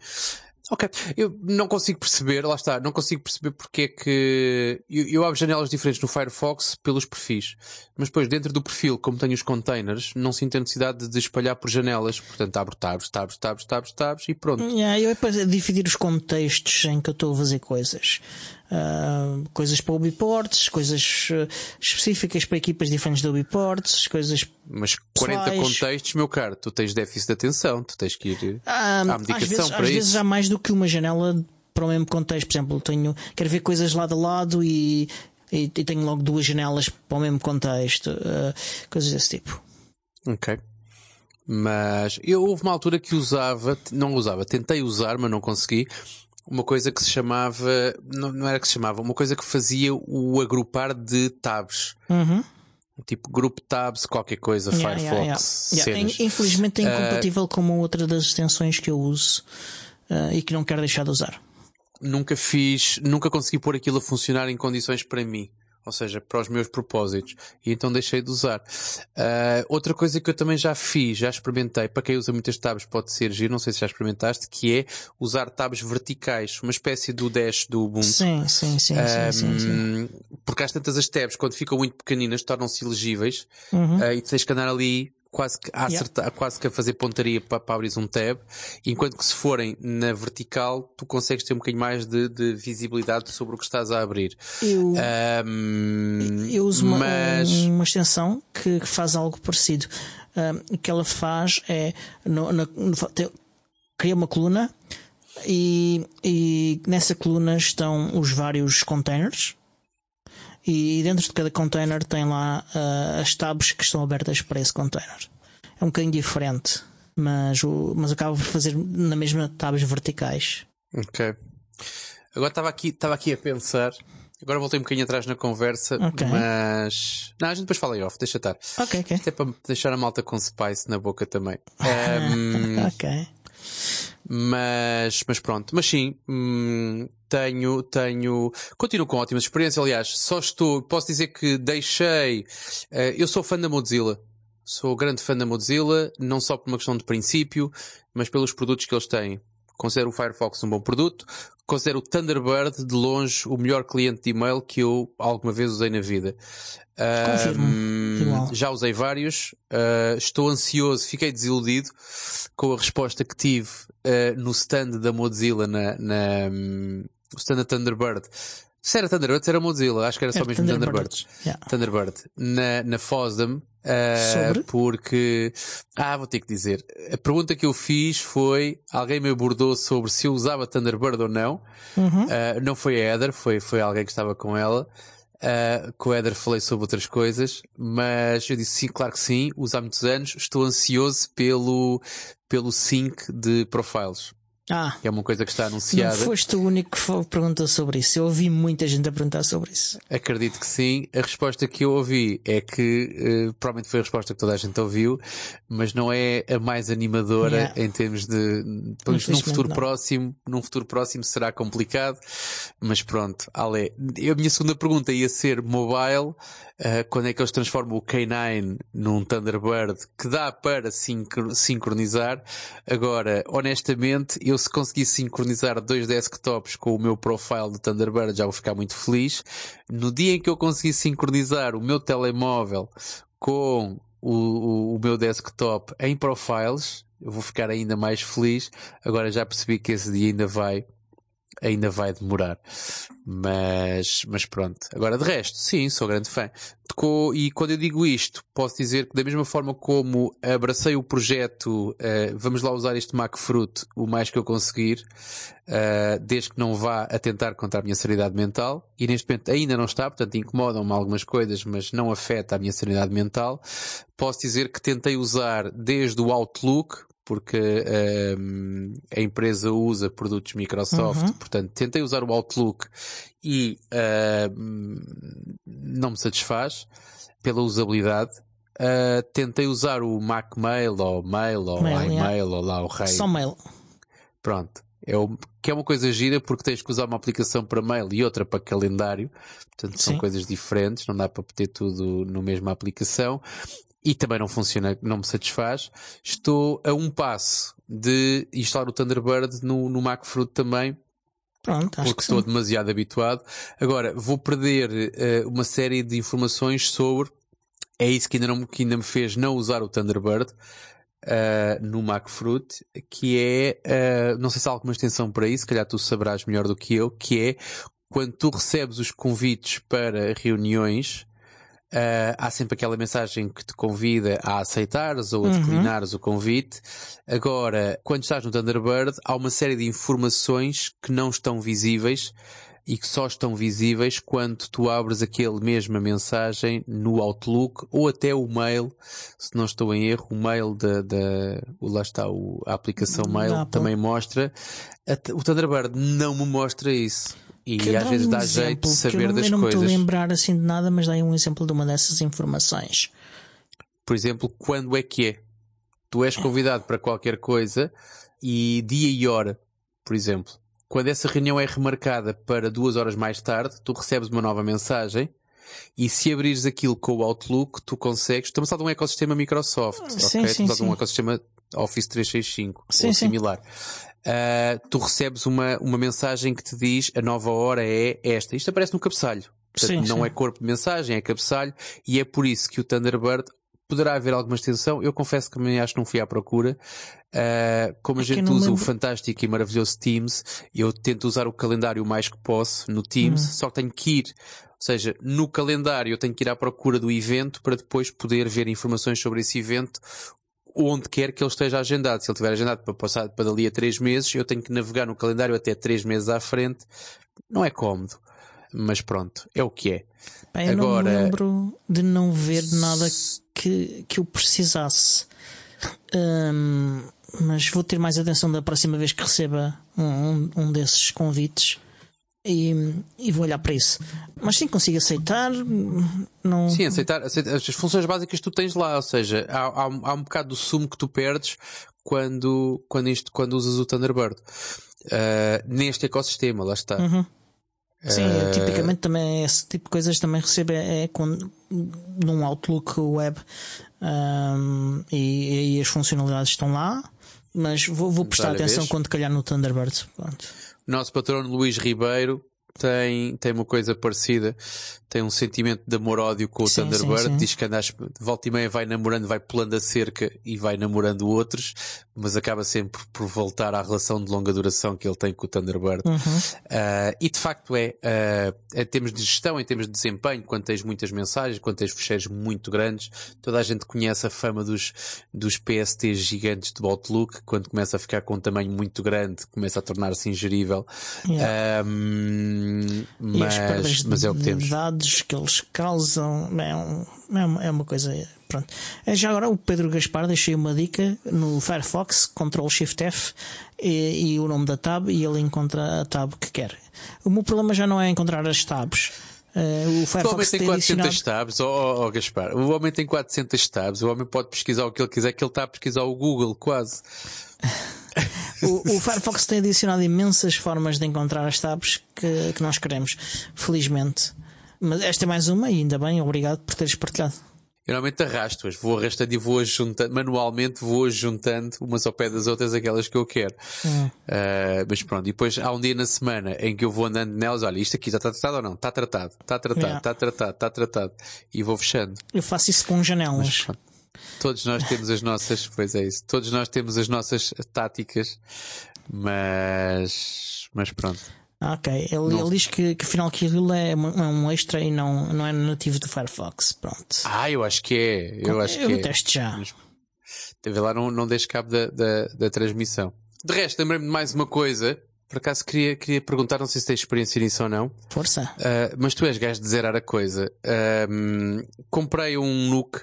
Ok, eu não consigo perceber, lá está, não consigo perceber porque é que eu, eu abro janelas diferentes no Firefox pelos perfis, mas depois dentro do perfil, como tenho os containers, não sinto a necessidade de espalhar por janelas, portanto abro tabs, tabs, tabs, tabs, tabs e pronto. Yeah, eu depois dividir os contextos em que eu estou a fazer coisas. Uh, coisas para ubiports, coisas uh, específicas para equipas diferentes de ubiports, coisas. Mas 40 pessoais. contextos, meu caro, tu tens déficit de atenção, tu tens que ir uh, à medicação às vezes, para às isso. vezes há mais do que uma janela para o mesmo contexto. Por exemplo, tenho, quero ver coisas lado a lado e, e, e tenho logo duas janelas para o mesmo contexto, coisas desse tipo. Ok. Mas eu houve uma altura que usava, não usava, tentei usar, mas não consegui uma coisa que se chamava, não, não, era que se chamava, uma coisa que fazia o agrupar de tabs. Uhum. Tipo grupo tabs, qualquer coisa, yeah, Firefox. Yeah, yeah. Infelizmente é incompatível uh, com uma outra das extensões que eu uso uh, e que não quero deixar de usar. Nunca fiz, nunca consegui pôr aquilo a funcionar em condições para mim ou seja, para os meus propósitos, e então deixei de usar. Uh, outra coisa que eu também já fiz, já experimentei, para quem usa muitas tabs pode ser giro, não sei se já experimentaste, que é usar tabs verticais, uma espécie do dash do Ubuntu. Sim, sim, sim, um, sim, sim, sim, Porque às tantas as tabs, quando ficam muito pequeninas, tornam-se elegíveis, uhum. uh, e tens que andar ali quase que a acertar, yeah. quase que a fazer pontaria para, para abrir um tab, enquanto que se forem na vertical, tu consegues ter um bocadinho mais de, de visibilidade sobre o que estás a abrir. Eu, um, eu uso mas... uma, uma extensão que, que, faz algo parecido. Um, o que ela faz é no, no, cria uma coluna e, e nessa coluna estão os vários containers e dentro de cada container tem lá uh, as tabs que estão abertas para esse container. É um bocadinho diferente, mas, o, mas acaba por fazer na mesma tabs verticais. Ok. Agora estava aqui, estava aqui a pensar. Agora voltei um bocadinho atrás na conversa, okay. mas. Não, a gente depois fala em off, deixa estar. Ok, ok. Até para deixar a malta com spice na boca também. Um, ok. Mas, mas pronto, mas sim, hum, tenho, tenho, continuo com ótimas experiências. Aliás, só estou, posso dizer que deixei, uh, eu sou fã da Mozilla. Sou grande fã da Mozilla, não só por uma questão de princípio, mas pelos produtos que eles têm. Considero o Firefox um bom produto. Considero o Thunderbird, de longe, o melhor cliente de e-mail que eu alguma vez usei na vida. Uh, já usei vários. Uh, estou ansioso, fiquei desiludido com a resposta que tive uh, no stand da Mozilla, na, na um, stand da Thunderbird. Se era Thunderbird, se era Mozilla, acho que era só mesmo Thunderbird. Thunderbird. Yeah. Thunderbird. Na, na FOSDEM, Uh, porque, ah, vou ter que dizer, a pergunta que eu fiz foi, alguém me abordou sobre se eu usava Thunderbird ou não. Uhum. Uh, não foi a Heather, foi, foi alguém que estava com ela. Uh, com a Heather falei sobre outras coisas, mas eu disse sim, claro que sim, uso há muitos anos, estou ansioso pelo, pelo sync de profiles. Ah. É uma coisa que está anunciada. Não foste o único que perguntou sobre isso. Eu ouvi muita gente a perguntar sobre isso. Acredito que sim. A resposta que eu ouvi é que, uh, provavelmente foi a resposta que toda a gente ouviu, mas não é a mais animadora yeah. em termos de, num futuro não. próximo, num futuro próximo será complicado, mas pronto, Ale. A minha segunda pergunta ia ser mobile, uh, quando é que eles transformam o K9 num Thunderbird que dá para sincronizar. Agora, honestamente, eu se conseguir sincronizar dois desktops com o meu profile do Thunderbird já vou ficar muito feliz. No dia em que eu conseguir sincronizar o meu telemóvel com o, o, o meu desktop em profiles, eu vou ficar ainda mais feliz. Agora já percebi que esse dia ainda vai ainda vai demorar. Mas, mas pronto. Agora, de resto, sim, sou grande fã. E quando eu digo isto, posso dizer que da mesma forma como abracei o projeto, uh, vamos lá usar este Mac Fruit o mais que eu conseguir, uh, desde que não vá atentar contra a minha sanidade mental, e neste momento ainda não está, portanto incomodam-me algumas coisas, mas não afeta a minha sanidade mental. Posso dizer que tentei usar desde o Outlook, porque um, a empresa usa produtos Microsoft, uhum. portanto tentei usar o Outlook e uh, não me satisfaz pela usabilidade. Uh, tentei usar o Mac Mail ou Mail ou Mail, iMail ou lá o rei. Só Mail. Pronto. É o, que é uma coisa gira porque tens que usar uma aplicação para mail e outra para calendário. Portanto, são Sim. coisas diferentes. Não dá para ter tudo na mesma aplicação e também não funciona, não me satisfaz. Estou a um passo de instalar o Thunderbird no, no Mac Fruit também. Pronto, porque estou sim. demasiado habituado. Agora, vou perder uh, uma série de informações sobre. É isso que ainda, não, que ainda me fez não usar o Thunderbird. Uh, no Mac Fruit, que é, uh, não sei se há alguma extensão para isso, se calhar tu saberás melhor do que eu, que é quando tu recebes os convites para reuniões, Uh, há sempre aquela mensagem que te convida a aceitares ou a uhum. declinares o convite. Agora, quando estás no Thunderbird, há uma série de informações que não estão visíveis e que só estão visíveis quando tu abres aquele mesma mensagem no Outlook ou até o mail, se não estou em erro, o mail da, da lá está, o, a aplicação mail também mostra. O Thunderbird não me mostra isso. E que às vezes um dá jeito de saber das coisas. Eu não me estou a lembrar assim de nada, mas dá um exemplo de uma dessas informações. Por exemplo, quando é que é? Tu és convidado para qualquer coisa e dia e hora, por exemplo. Quando essa reunião é remarcada para duas horas mais tarde, tu recebes uma nova mensagem e se abrires aquilo com o Outlook, tu consegues. Estamos a falar de um ecossistema Microsoft, sim, ok? Sim, Estamos a falar de um ecossistema Office 365 sim, ou similar uh, tu recebes uma, uma mensagem que te diz a nova hora é esta. Isto aparece no cabeçalho. Portanto, sim, não sim. é corpo de mensagem, é cabeçalho, e é por isso que o Thunderbird poderá haver alguma extensão. Eu confesso que também acho que não fui à procura. Uh, como a é gente usa lembro. o fantástico e maravilhoso Teams, eu tento usar o calendário o mais que posso no Teams, hum. só tenho que ir. Ou seja, no calendário eu tenho que ir à procura do evento para depois poder ver informações sobre esse evento onde quer que ele esteja agendado. Se ele estiver agendado para passar para dali a três meses, eu tenho que navegar no calendário até três meses à frente. Não é cómodo. Mas pronto, é o que é. Bem, eu Agora, não me lembro de não ver nada que, que eu precisasse. Um, mas vou ter mais atenção da próxima vez que receba um, um desses convites e, e, vou olhar para isso. Mas sim, consigo aceitar. Não... Sim, aceitar, aceitar, as funções básicas que tu tens lá, ou seja, há, há, há um bocado do sumo que tu perdes quando, quando, isto, quando usas o Thunderbird. Uh, neste ecossistema, lá está. Uhum. Sim, uh... tipicamente também esse tipo de coisas também recebo é, é com, num Outlook web um, e, e, as funcionalidades estão lá, mas vou, vou prestar atenção vez. quando calhar no Thunderbird. Pronto. Nosso patrono Luís Ribeiro tem, tem uma coisa parecida, tem um sentimento de amor-ódio com o sim, Thunderbird, sim, sim. diz que andas, volta e meia vai namorando, vai pulando a cerca e vai namorando outros, mas acaba sempre por voltar à relação de longa duração que ele tem com o Thunderbird. Uhum. Uh, e de facto é, uh, em termos de gestão, em termos de desempenho, quando tens muitas mensagens, quando tens fecheiros muito grandes, toda a gente conhece a fama dos, dos PSTs gigantes do Outlook, quando começa a ficar com um tamanho muito grande, começa a tornar-se ingerível. Yeah. mas, mas é o que temos. dados que eles causam é, um, é, uma, é uma coisa. Pronto. É, já agora o Pedro Gaspar deixei uma dica no Firefox, Ctrl Shift F e, e, o nome da tab e ele encontra a tab que quer. O meu problema já não é encontrar as tabs. Uh, o Firefox o homem tem, tem 400 adicionado... tabs, oh, oh, oh, Gaspar. O homem tem 400 tabs, o homem pode pesquisar o que ele quiser, que ele está a pesquisar o Google, quase. o, o, Firefox tem adicionado imensas formas de encontrar as tabs que, que nós queremos, felizmente. Mas esta é mais uma e ainda bem, obrigado por teres partilhado. Eu normalmente arrasto-as, vou arrastando e vou juntando, manualmente vou juntando umas ao pé das outras aquelas que eu quero. Hum. Uh, mas pronto, e depois há um dia na semana em que eu vou andando nelas, olha, isto aqui já está tratado ou não? Está tratado, está tratado, está tratado, está tratado. E vou fechando. Eu faço isso com janelas. Mas, todos nós temos as nossas, pois é isso, todos nós temos as nossas táticas, mas, mas pronto. Ah, ok. Ele, ele diz que, que afinal aquilo é um, é um extra e não, não é nativo do Firefox. Pronto. Ah, eu acho que é. Eu acho eu que é. teste já. Teve lá, não, não deixe cabo da, da, da transmissão. De resto, lembrei-me de mais uma coisa. Por acaso queria, queria perguntar, não sei se tens experiência nisso ou não. Força. Uh, mas tu és gajo de zerar a coisa. Um, comprei um NUC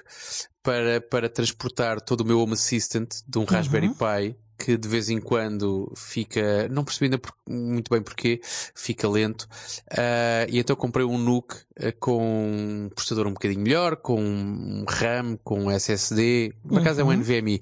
para, para transportar todo o meu Home Assistant de um Raspberry Uhum. Pi que de vez em quando fica, não percebi ainda por- muito bem porquê, fica lento. Uh, e então comprei um NUC uh, com um processador um bocadinho melhor, com um RAM, com um SSD, por acaso é um Uhum. NVMe,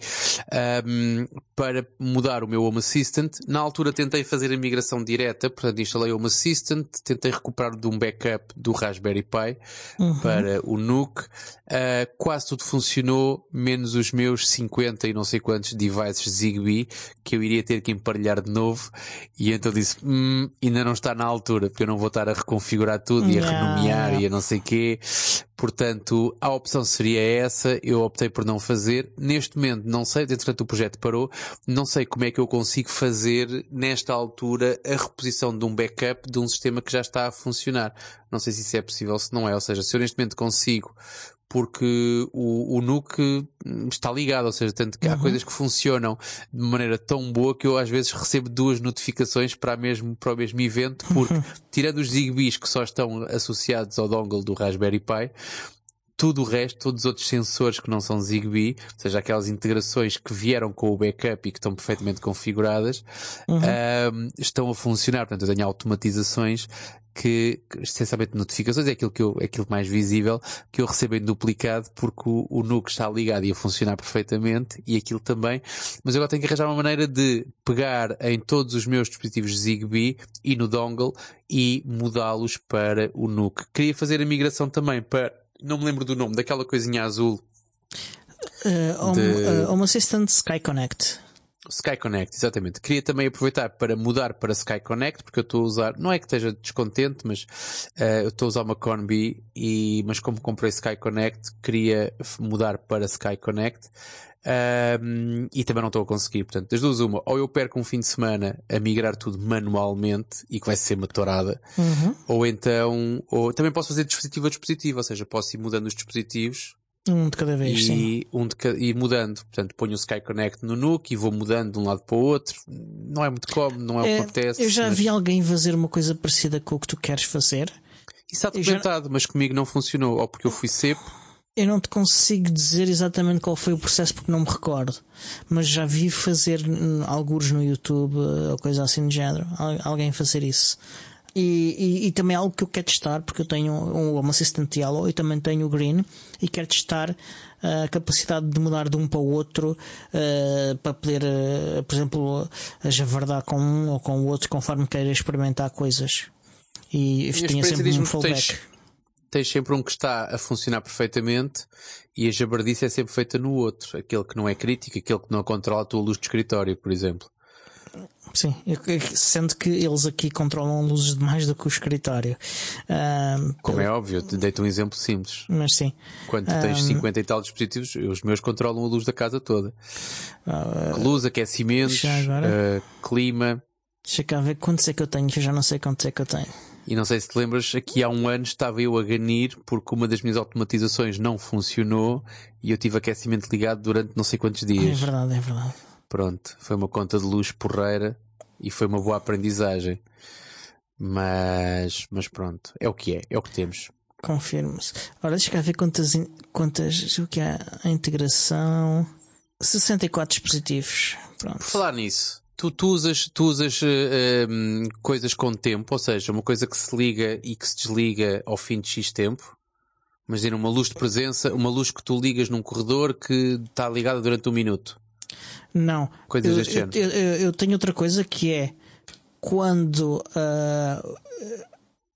um, para mudar o meu Home Assistant. Na altura tentei fazer a migração direta, portanto instalei o Home Assistant, tentei recuperar de um backup do Raspberry Pi Uhum. para o NUC. Uh, quase tudo funcionou, menos os meus 50 e não sei quantos devices Zigbee, que eu iria ter que emparelhar de novo. E então disse, hum, ainda não está na altura, porque eu não vou estar a reconfigurar tudo e a Yeah, renomear e a não sei quê. Portanto, a opção seria essa, eu optei por não fazer. Neste momento, não sei, entretanto o projeto parou, não sei como é que eu consigo fazer, nesta altura, a reposição de um backup de um sistema que já está a funcionar. Não sei se isso é possível, se não é. Ou seja, se eu neste momento consigo, porque o, o hum, está ligado, ou seja, tanto que há coisas que funcionam de maneira tão boa que eu às vezes recebo duas notificações para, mesmo, para o mesmo evento, porque tirando os Zigbees que só estão associados ao dongle do Raspberry Pi, tudo o resto, todos os outros sensores que não são Zigbee, ou seja, aquelas integrações que vieram com o backup e que estão perfeitamente configuradas, ahm, estão a funcionar. Portanto, eu tenho automatizações que, essencialmente notificações, é aquilo que eu, é aquilo mais visível, que eu recebo em duplicado porque o, o NUC está ligado e a funcionar perfeitamente e aquilo também. Mas agora tenho que arranjar uma maneira de pegar em todos os meus dispositivos Zigbee e no dongle e mudá-los para o NUC. Queria fazer a migração também para, não me lembro do nome, daquela coisinha azul, Uh, Home, De- uh, Home Assistant Sky Connect. Sky Connect, exatamente. Queria também aproveitar para mudar para Sky Connect, porque eu estou a usar, não é que esteja descontente, mas eh, eu estou a usar uma Conbi e, mas como comprei Sky Connect, queria mudar para Sky Connect. Ahm, e também não estou a conseguir, portanto, das duas uma, ou eu perco um fim de semana a migrar tudo manualmente e que vai ser uma Uhum. ou então, ou também posso fazer dispositivo a dispositivo, ou seja, posso ir mudando os dispositivos Um de cada vez, sim. e, um de e mudando. Portanto, ponho o Sky Connect no NUC e vou mudando de um lado para o outro. Não é muito cómodo, não é, o É, que apetece. eu já mas... vi alguém fazer uma coisa parecida com o que tu queres fazer. Isso está eu já- mas comigo não funcionou. Ou porque eu fui cepo. Eu não te consigo dizer exatamente qual foi o processo porque não me recordo, mas já vi fazer alguns no YouTube ou coisa assim do género, al- alguém fazer isso. E, e, e também é algo que eu quero testar, porque eu tenho um Home Assistant Yellow e também tenho o Green, e quero testar uh, a capacidade de mudar de um para o outro uh, para poder, uh, por exemplo, javardar com um ou com o outro conforme queira experimentar coisas. E tenha experiência sempre um fallback. tens, tens sempre um que está a funcionar perfeitamente e a jabardice é sempre feita no outro. Aquele que não é crítico, aquele que não controla a tua luz de escritório, por exemplo. Sim, eu- eu- sendo que eles aqui controlam luzes demais do que o escritório. Ahm, Como é óbvio, dei-te um exemplo simples. mas sim, Quando tu tens 50 e tal dispositivos, os meus controlam a luz da casa toda. luz, aquecimentos, eh, clima. deixa cá ver quantos é que eu tenho, que eu já não sei quantos é que eu tenho. E não sei se te lembras, aqui há um ano estava eu a ganir porque uma das minhas automatizações não funcionou e eu tive aquecimento ligado durante não sei quantos É dias. verdade, é verdade. Pronto, foi uma conta de luz porreira e foi uma boa aprendizagem. Mas, mas pronto, é o que é, é o que temos. Confirmo-se. Ora, deixa cá ver quantas, quantas, o que é a integração. 64 dispositivos. Pronto. Por falar nisso, tu, tu usas, tu usas eh, hum, coisas com tempo, ou seja, uma coisa que se liga e que se desliga ao fim de X tempo. Imagina uma luz de presença, uma luz que tu ligas num corredor que está ligada durante um minuto. Não. Coisas eu, deste eu, eu- eu tenho outra coisa que é quando ah,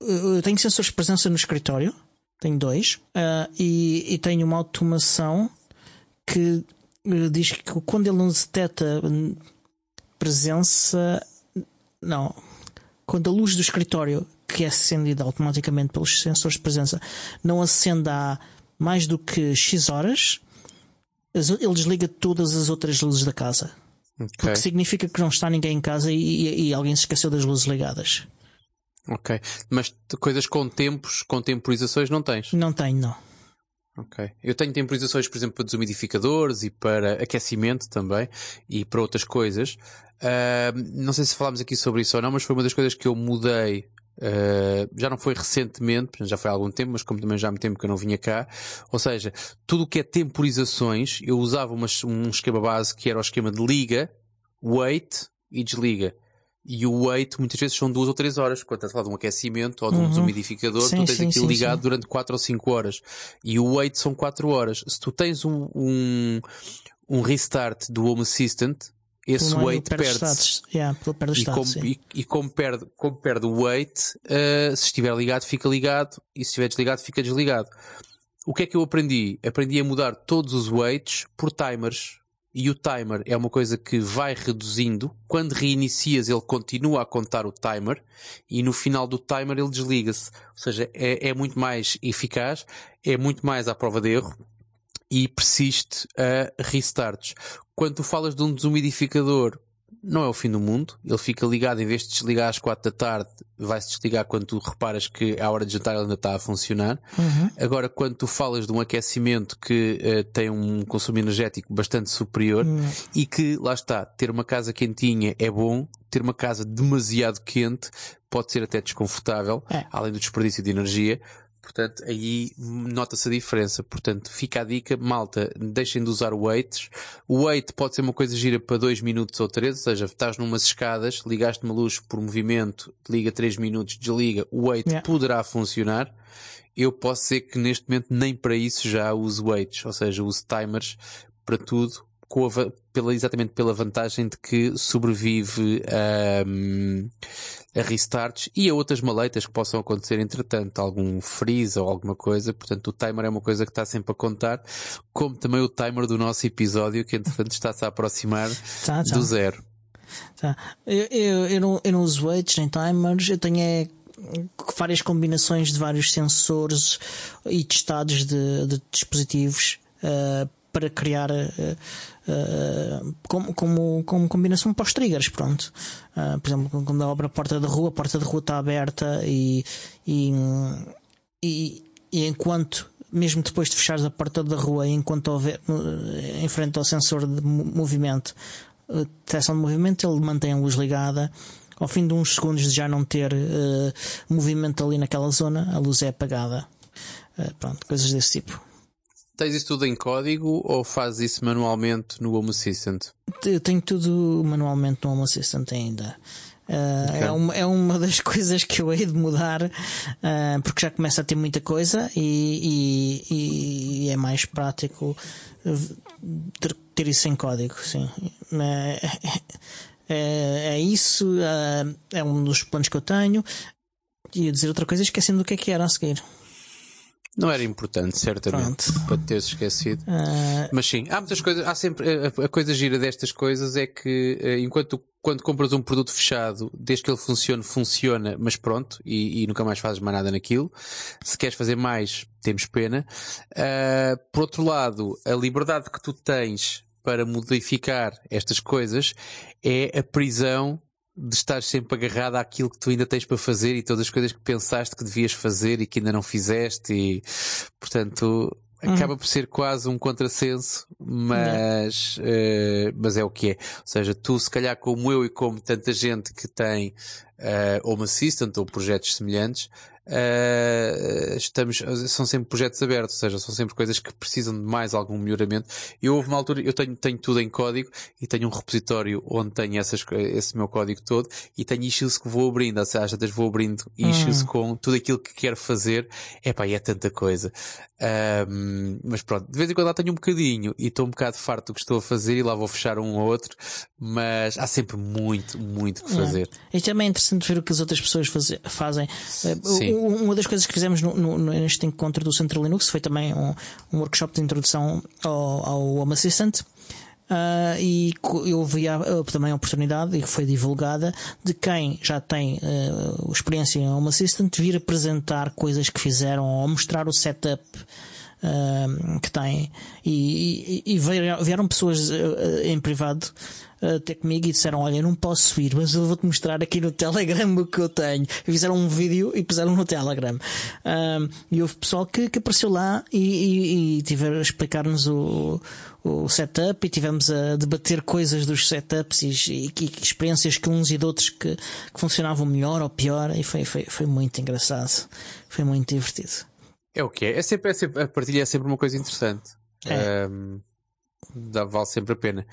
eu tenho sensores de presença no escritório, tenho dois, ah, e, e tenho uma automação que eh, diz que quando ele não detecta presença, não, quando a luz do escritório que é acendida automaticamente pelos sensores de presença não acende há mais do que X horas, as- ele desliga todas as outras luzes da casa. Ok. Porque significa que não está ninguém em casa e, e- e alguém se esqueceu das luzes ligadas. Ok. Mas coisas com tempos, com temporizações não tens? Não tenho, não. Ok. Eu tenho temporizações, por exemplo, para desumidificadores e para aquecimento também e para outras coisas. Uh, não sei se falámos aqui sobre isso ou não, mas foi uma das coisas que eu mudei. Uh, já não foi recentemente, já foi há algum tempo, mas como também já há muito tempo que eu não vinha cá. Ou seja, tudo o que é temporizações, eu usava um esquema base que era o esquema de liga, wait e desliga. E o wait muitas vezes são duas ou três horas. Quando estás a falar de um aquecimento ou de um uhum. desumidificador, sim, tu tens sim, aquilo sim, ligado durante quatro ou cinco horas. E o wait são quatro horas. Se tu tens um, um, um restart do Home Assistant, esse wait perde-se. Yeah, perde e, como, e, e, como, perde, como perde o wait, uh, se estiver ligado, fica ligado. E se estiver desligado, fica desligado. O que é que eu aprendi? Aprendi a mudar todos os waits por timers e o timer é uma coisa que vai reduzindo. Quando reinicias, ele continua a contar o timer e no final do timer ele desliga-se. Ou seja, é, é muito mais eficaz, é muito mais à prova de erro e persiste a restarts. Quando tu falas de um desumidificador, não é o fim do mundo. Ele fica ligado, em vez de desligar às quatro da tarde, vai-se desligar quando tu reparas que a hora de jantar ainda está a funcionar. Uhum. Agora, quando tu falas de um aquecimento que uh, tem um consumo energético bastante superior uhum. e que, lá está, ter uma casa quentinha é bom, ter uma casa demasiado quente pode ser até desconfortável, é. além do desperdício de energia. Portanto, aí nota-se a diferença. Portanto, fica a dica, malta, deixem de usar weights. O weight pode ser uma coisa gira para 2 minutos ou 3, ou seja, estás numas escadas, ligaste uma luz por movimento, liga 3 minutos, desliga, o weight yeah. poderá funcionar. Eu posso ser que neste momento nem para isso já uso weights, ou seja, uso timers para tudo, a, pela, exatamente pela vantagem de que sobrevive a, a restarts e a outras maleitas que possam acontecer entretanto, algum freeze ou alguma coisa. Portanto, o timer é uma coisa que está sempre a contar, como também o timer do nosso episódio, que entretanto está-se a aproximar tá, tá. do zero. Tá. Eu, eu, eu, não, eu não uso weights nem timers, eu tenho é várias combinações de vários sensores e testados de, de dispositivos uh, para criar uh, como, como, como combinação para os triggers, pronto. Uh, por exemplo, quando a obra porta da rua, a porta da rua está aberta e, e, e, e enquanto mesmo depois de fechares a porta da rua, enquanto houver em frente ao sensor de movimento, detecção de movimento, ele mantém a luz ligada. Ao fim de uns segundos de já não ter uh, movimento ali naquela zona, a luz é apagada. Uh, pronto, coisas desse tipo. Tens isso tudo em código ou fazes isso manualmente no Home Assistant? Eu tenho tudo manualmente no Home Assistant ainda. Uh, okay. é, uma, é uma das coisas que eu hei de mudar uh, porque já começa a ter muita coisa e, e, e é mais prático ter, ter, isso em código, sim. É, é, é isso, uh, é um dos planos que eu tenho. E dizer outra coisa esquecendo do que é que era a seguir. Não era importante, certamente, Pronto. para teres esquecido. Uh... Mas sim, há muitas coisas, há sempre, a, a coisa gira destas coisas é que eh, enquanto quando compras um produto fechado, desde que ele funcione, funciona, mas pronto, e, e nunca mais fazes mais nada naquilo. Se queres fazer mais, temos pena. Uh, por outro lado, a liberdade que tu tens para modificar estas coisas é a prisão de estar sempre agarrado àquilo que tu ainda tens para fazer e todas as coisas que pensaste que devias fazer e que ainda não fizeste e, portanto, acaba uhum. por ser quase um contrassenso, mas, uh, mas é o que é. Ou seja, tu se calhar como eu e como tanta gente que tem uh, Home Assistant ou projetos semelhantes, uh, estamos, são sempre projetos abertos, ou seja, são sempre coisas que precisam de mais algum melhoramento. E houve uma altura, eu tenho, tenho tudo em código e tenho um repositório onde tenho essas, esse meu código todo e tenho issues que vou abrindo, ou seja, às vou abrindo issues hum. com tudo aquilo que quero fazer. Epá, e é tanta coisa. Um, mas pronto, de vez em quando lá tenho um bocadinho e estou um bocado farto do que estou a fazer e lá vou fechar um ou outro, mas há sempre muito, muito que fazer. É. Isto também é interessante ver o que as outras pessoas fazem. Sim uma das coisas que fizemos no, no, neste encontro do Centro Linux foi também um, um workshop de introdução ao, ao Home Assistant. Uh, e eu vi também a oportunidade, e foi divulgada, de quem já tem uh, experiência em Home Assistant vir apresentar coisas que fizeram ou mostrar o setup uh, que tem. E, e, e vieram pessoas em privado ter comigo e disseram: Olha, eu não posso ir, mas eu vou-te mostrar aqui no Telegram o que eu tenho. Fizeram um vídeo e puseram no Telegram. Um, e houve pessoal que, que apareceu lá e, e, e tiveram a explicar-nos o, o setup e tivemos a debater coisas dos setups e, e, e experiências que uns e de outros que, que, funcionavam melhor ou pior e foi, foi, foi muito engraçado. Foi muito divertido. É o que é. é sempre, é sempre, a partilha é sempre uma coisa interessante. É. Um, dá, vale sempre a pena.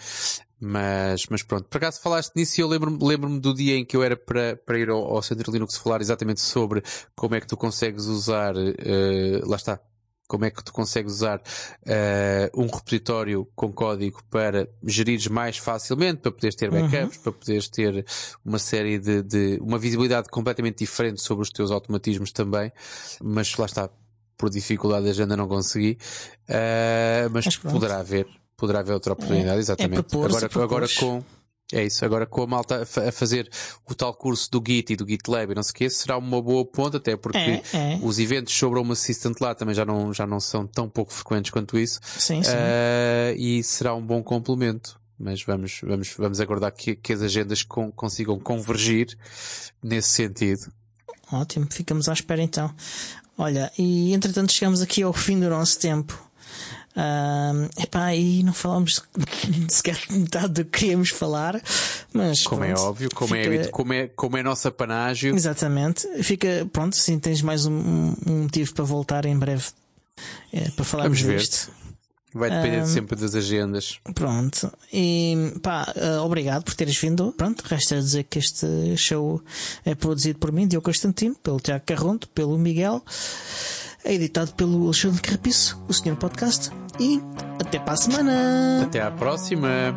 Mas, mas pronto, por acaso falaste nisso e eu lembro-me lembro do dia em que eu era para, para ir ao, ao Centro Linux falar exatamente sobre como é que tu consegues usar, uh, lá está, como é que tu consegues usar uh, um repositório com código para gerir mais facilmente, para poderes ter backups, uhum. para poderes ter uma série de, de, uma visibilidade completamente diferente sobre os teus automatismos também, mas lá está, por dificuldade da agenda não consegui, uh, mas, mas poderá haver poderá haver outra oportunidade, é, exatamente. É agora, agora com. É isso, agora com a malta a fazer o tal curso do Git e do GitLab e não sei o que, será uma boa ponta, até porque é, é. os eventos sobre uma Assistant lá também já não, já não são tão pouco frequentes quanto isso. Sim, sim. Uh, e será um bom complemento. Mas vamos, vamos, vamos aguardar que, que as agendas com, consigam convergir nesse sentido. Ótimo, ficamos à espera então. Olha, e entretanto chegamos aqui ao fim do nosso tempo. Uh, epá, e não falamos sequer metade do que queríamos falar, mas. Como é pronto, é óbvio, como, é fica... é, como, é, como é nossa panágio. Exatamente. Fica, pronto, assim tens mais um, um motivo para voltar em breve é, para falarmos Vamos disto. Vai depender um, sempre das agendas. Pronto. E pá, uh, obrigado por teres vindo. Pronto, resta dizer que este show é produzido por mim, Diogo Constantino, pelo Tiago Carronto, pelo Miguel. É editado pelo Alexandre Carrapiço, o Senhor Podcast. E até para a semana! Até à próxima!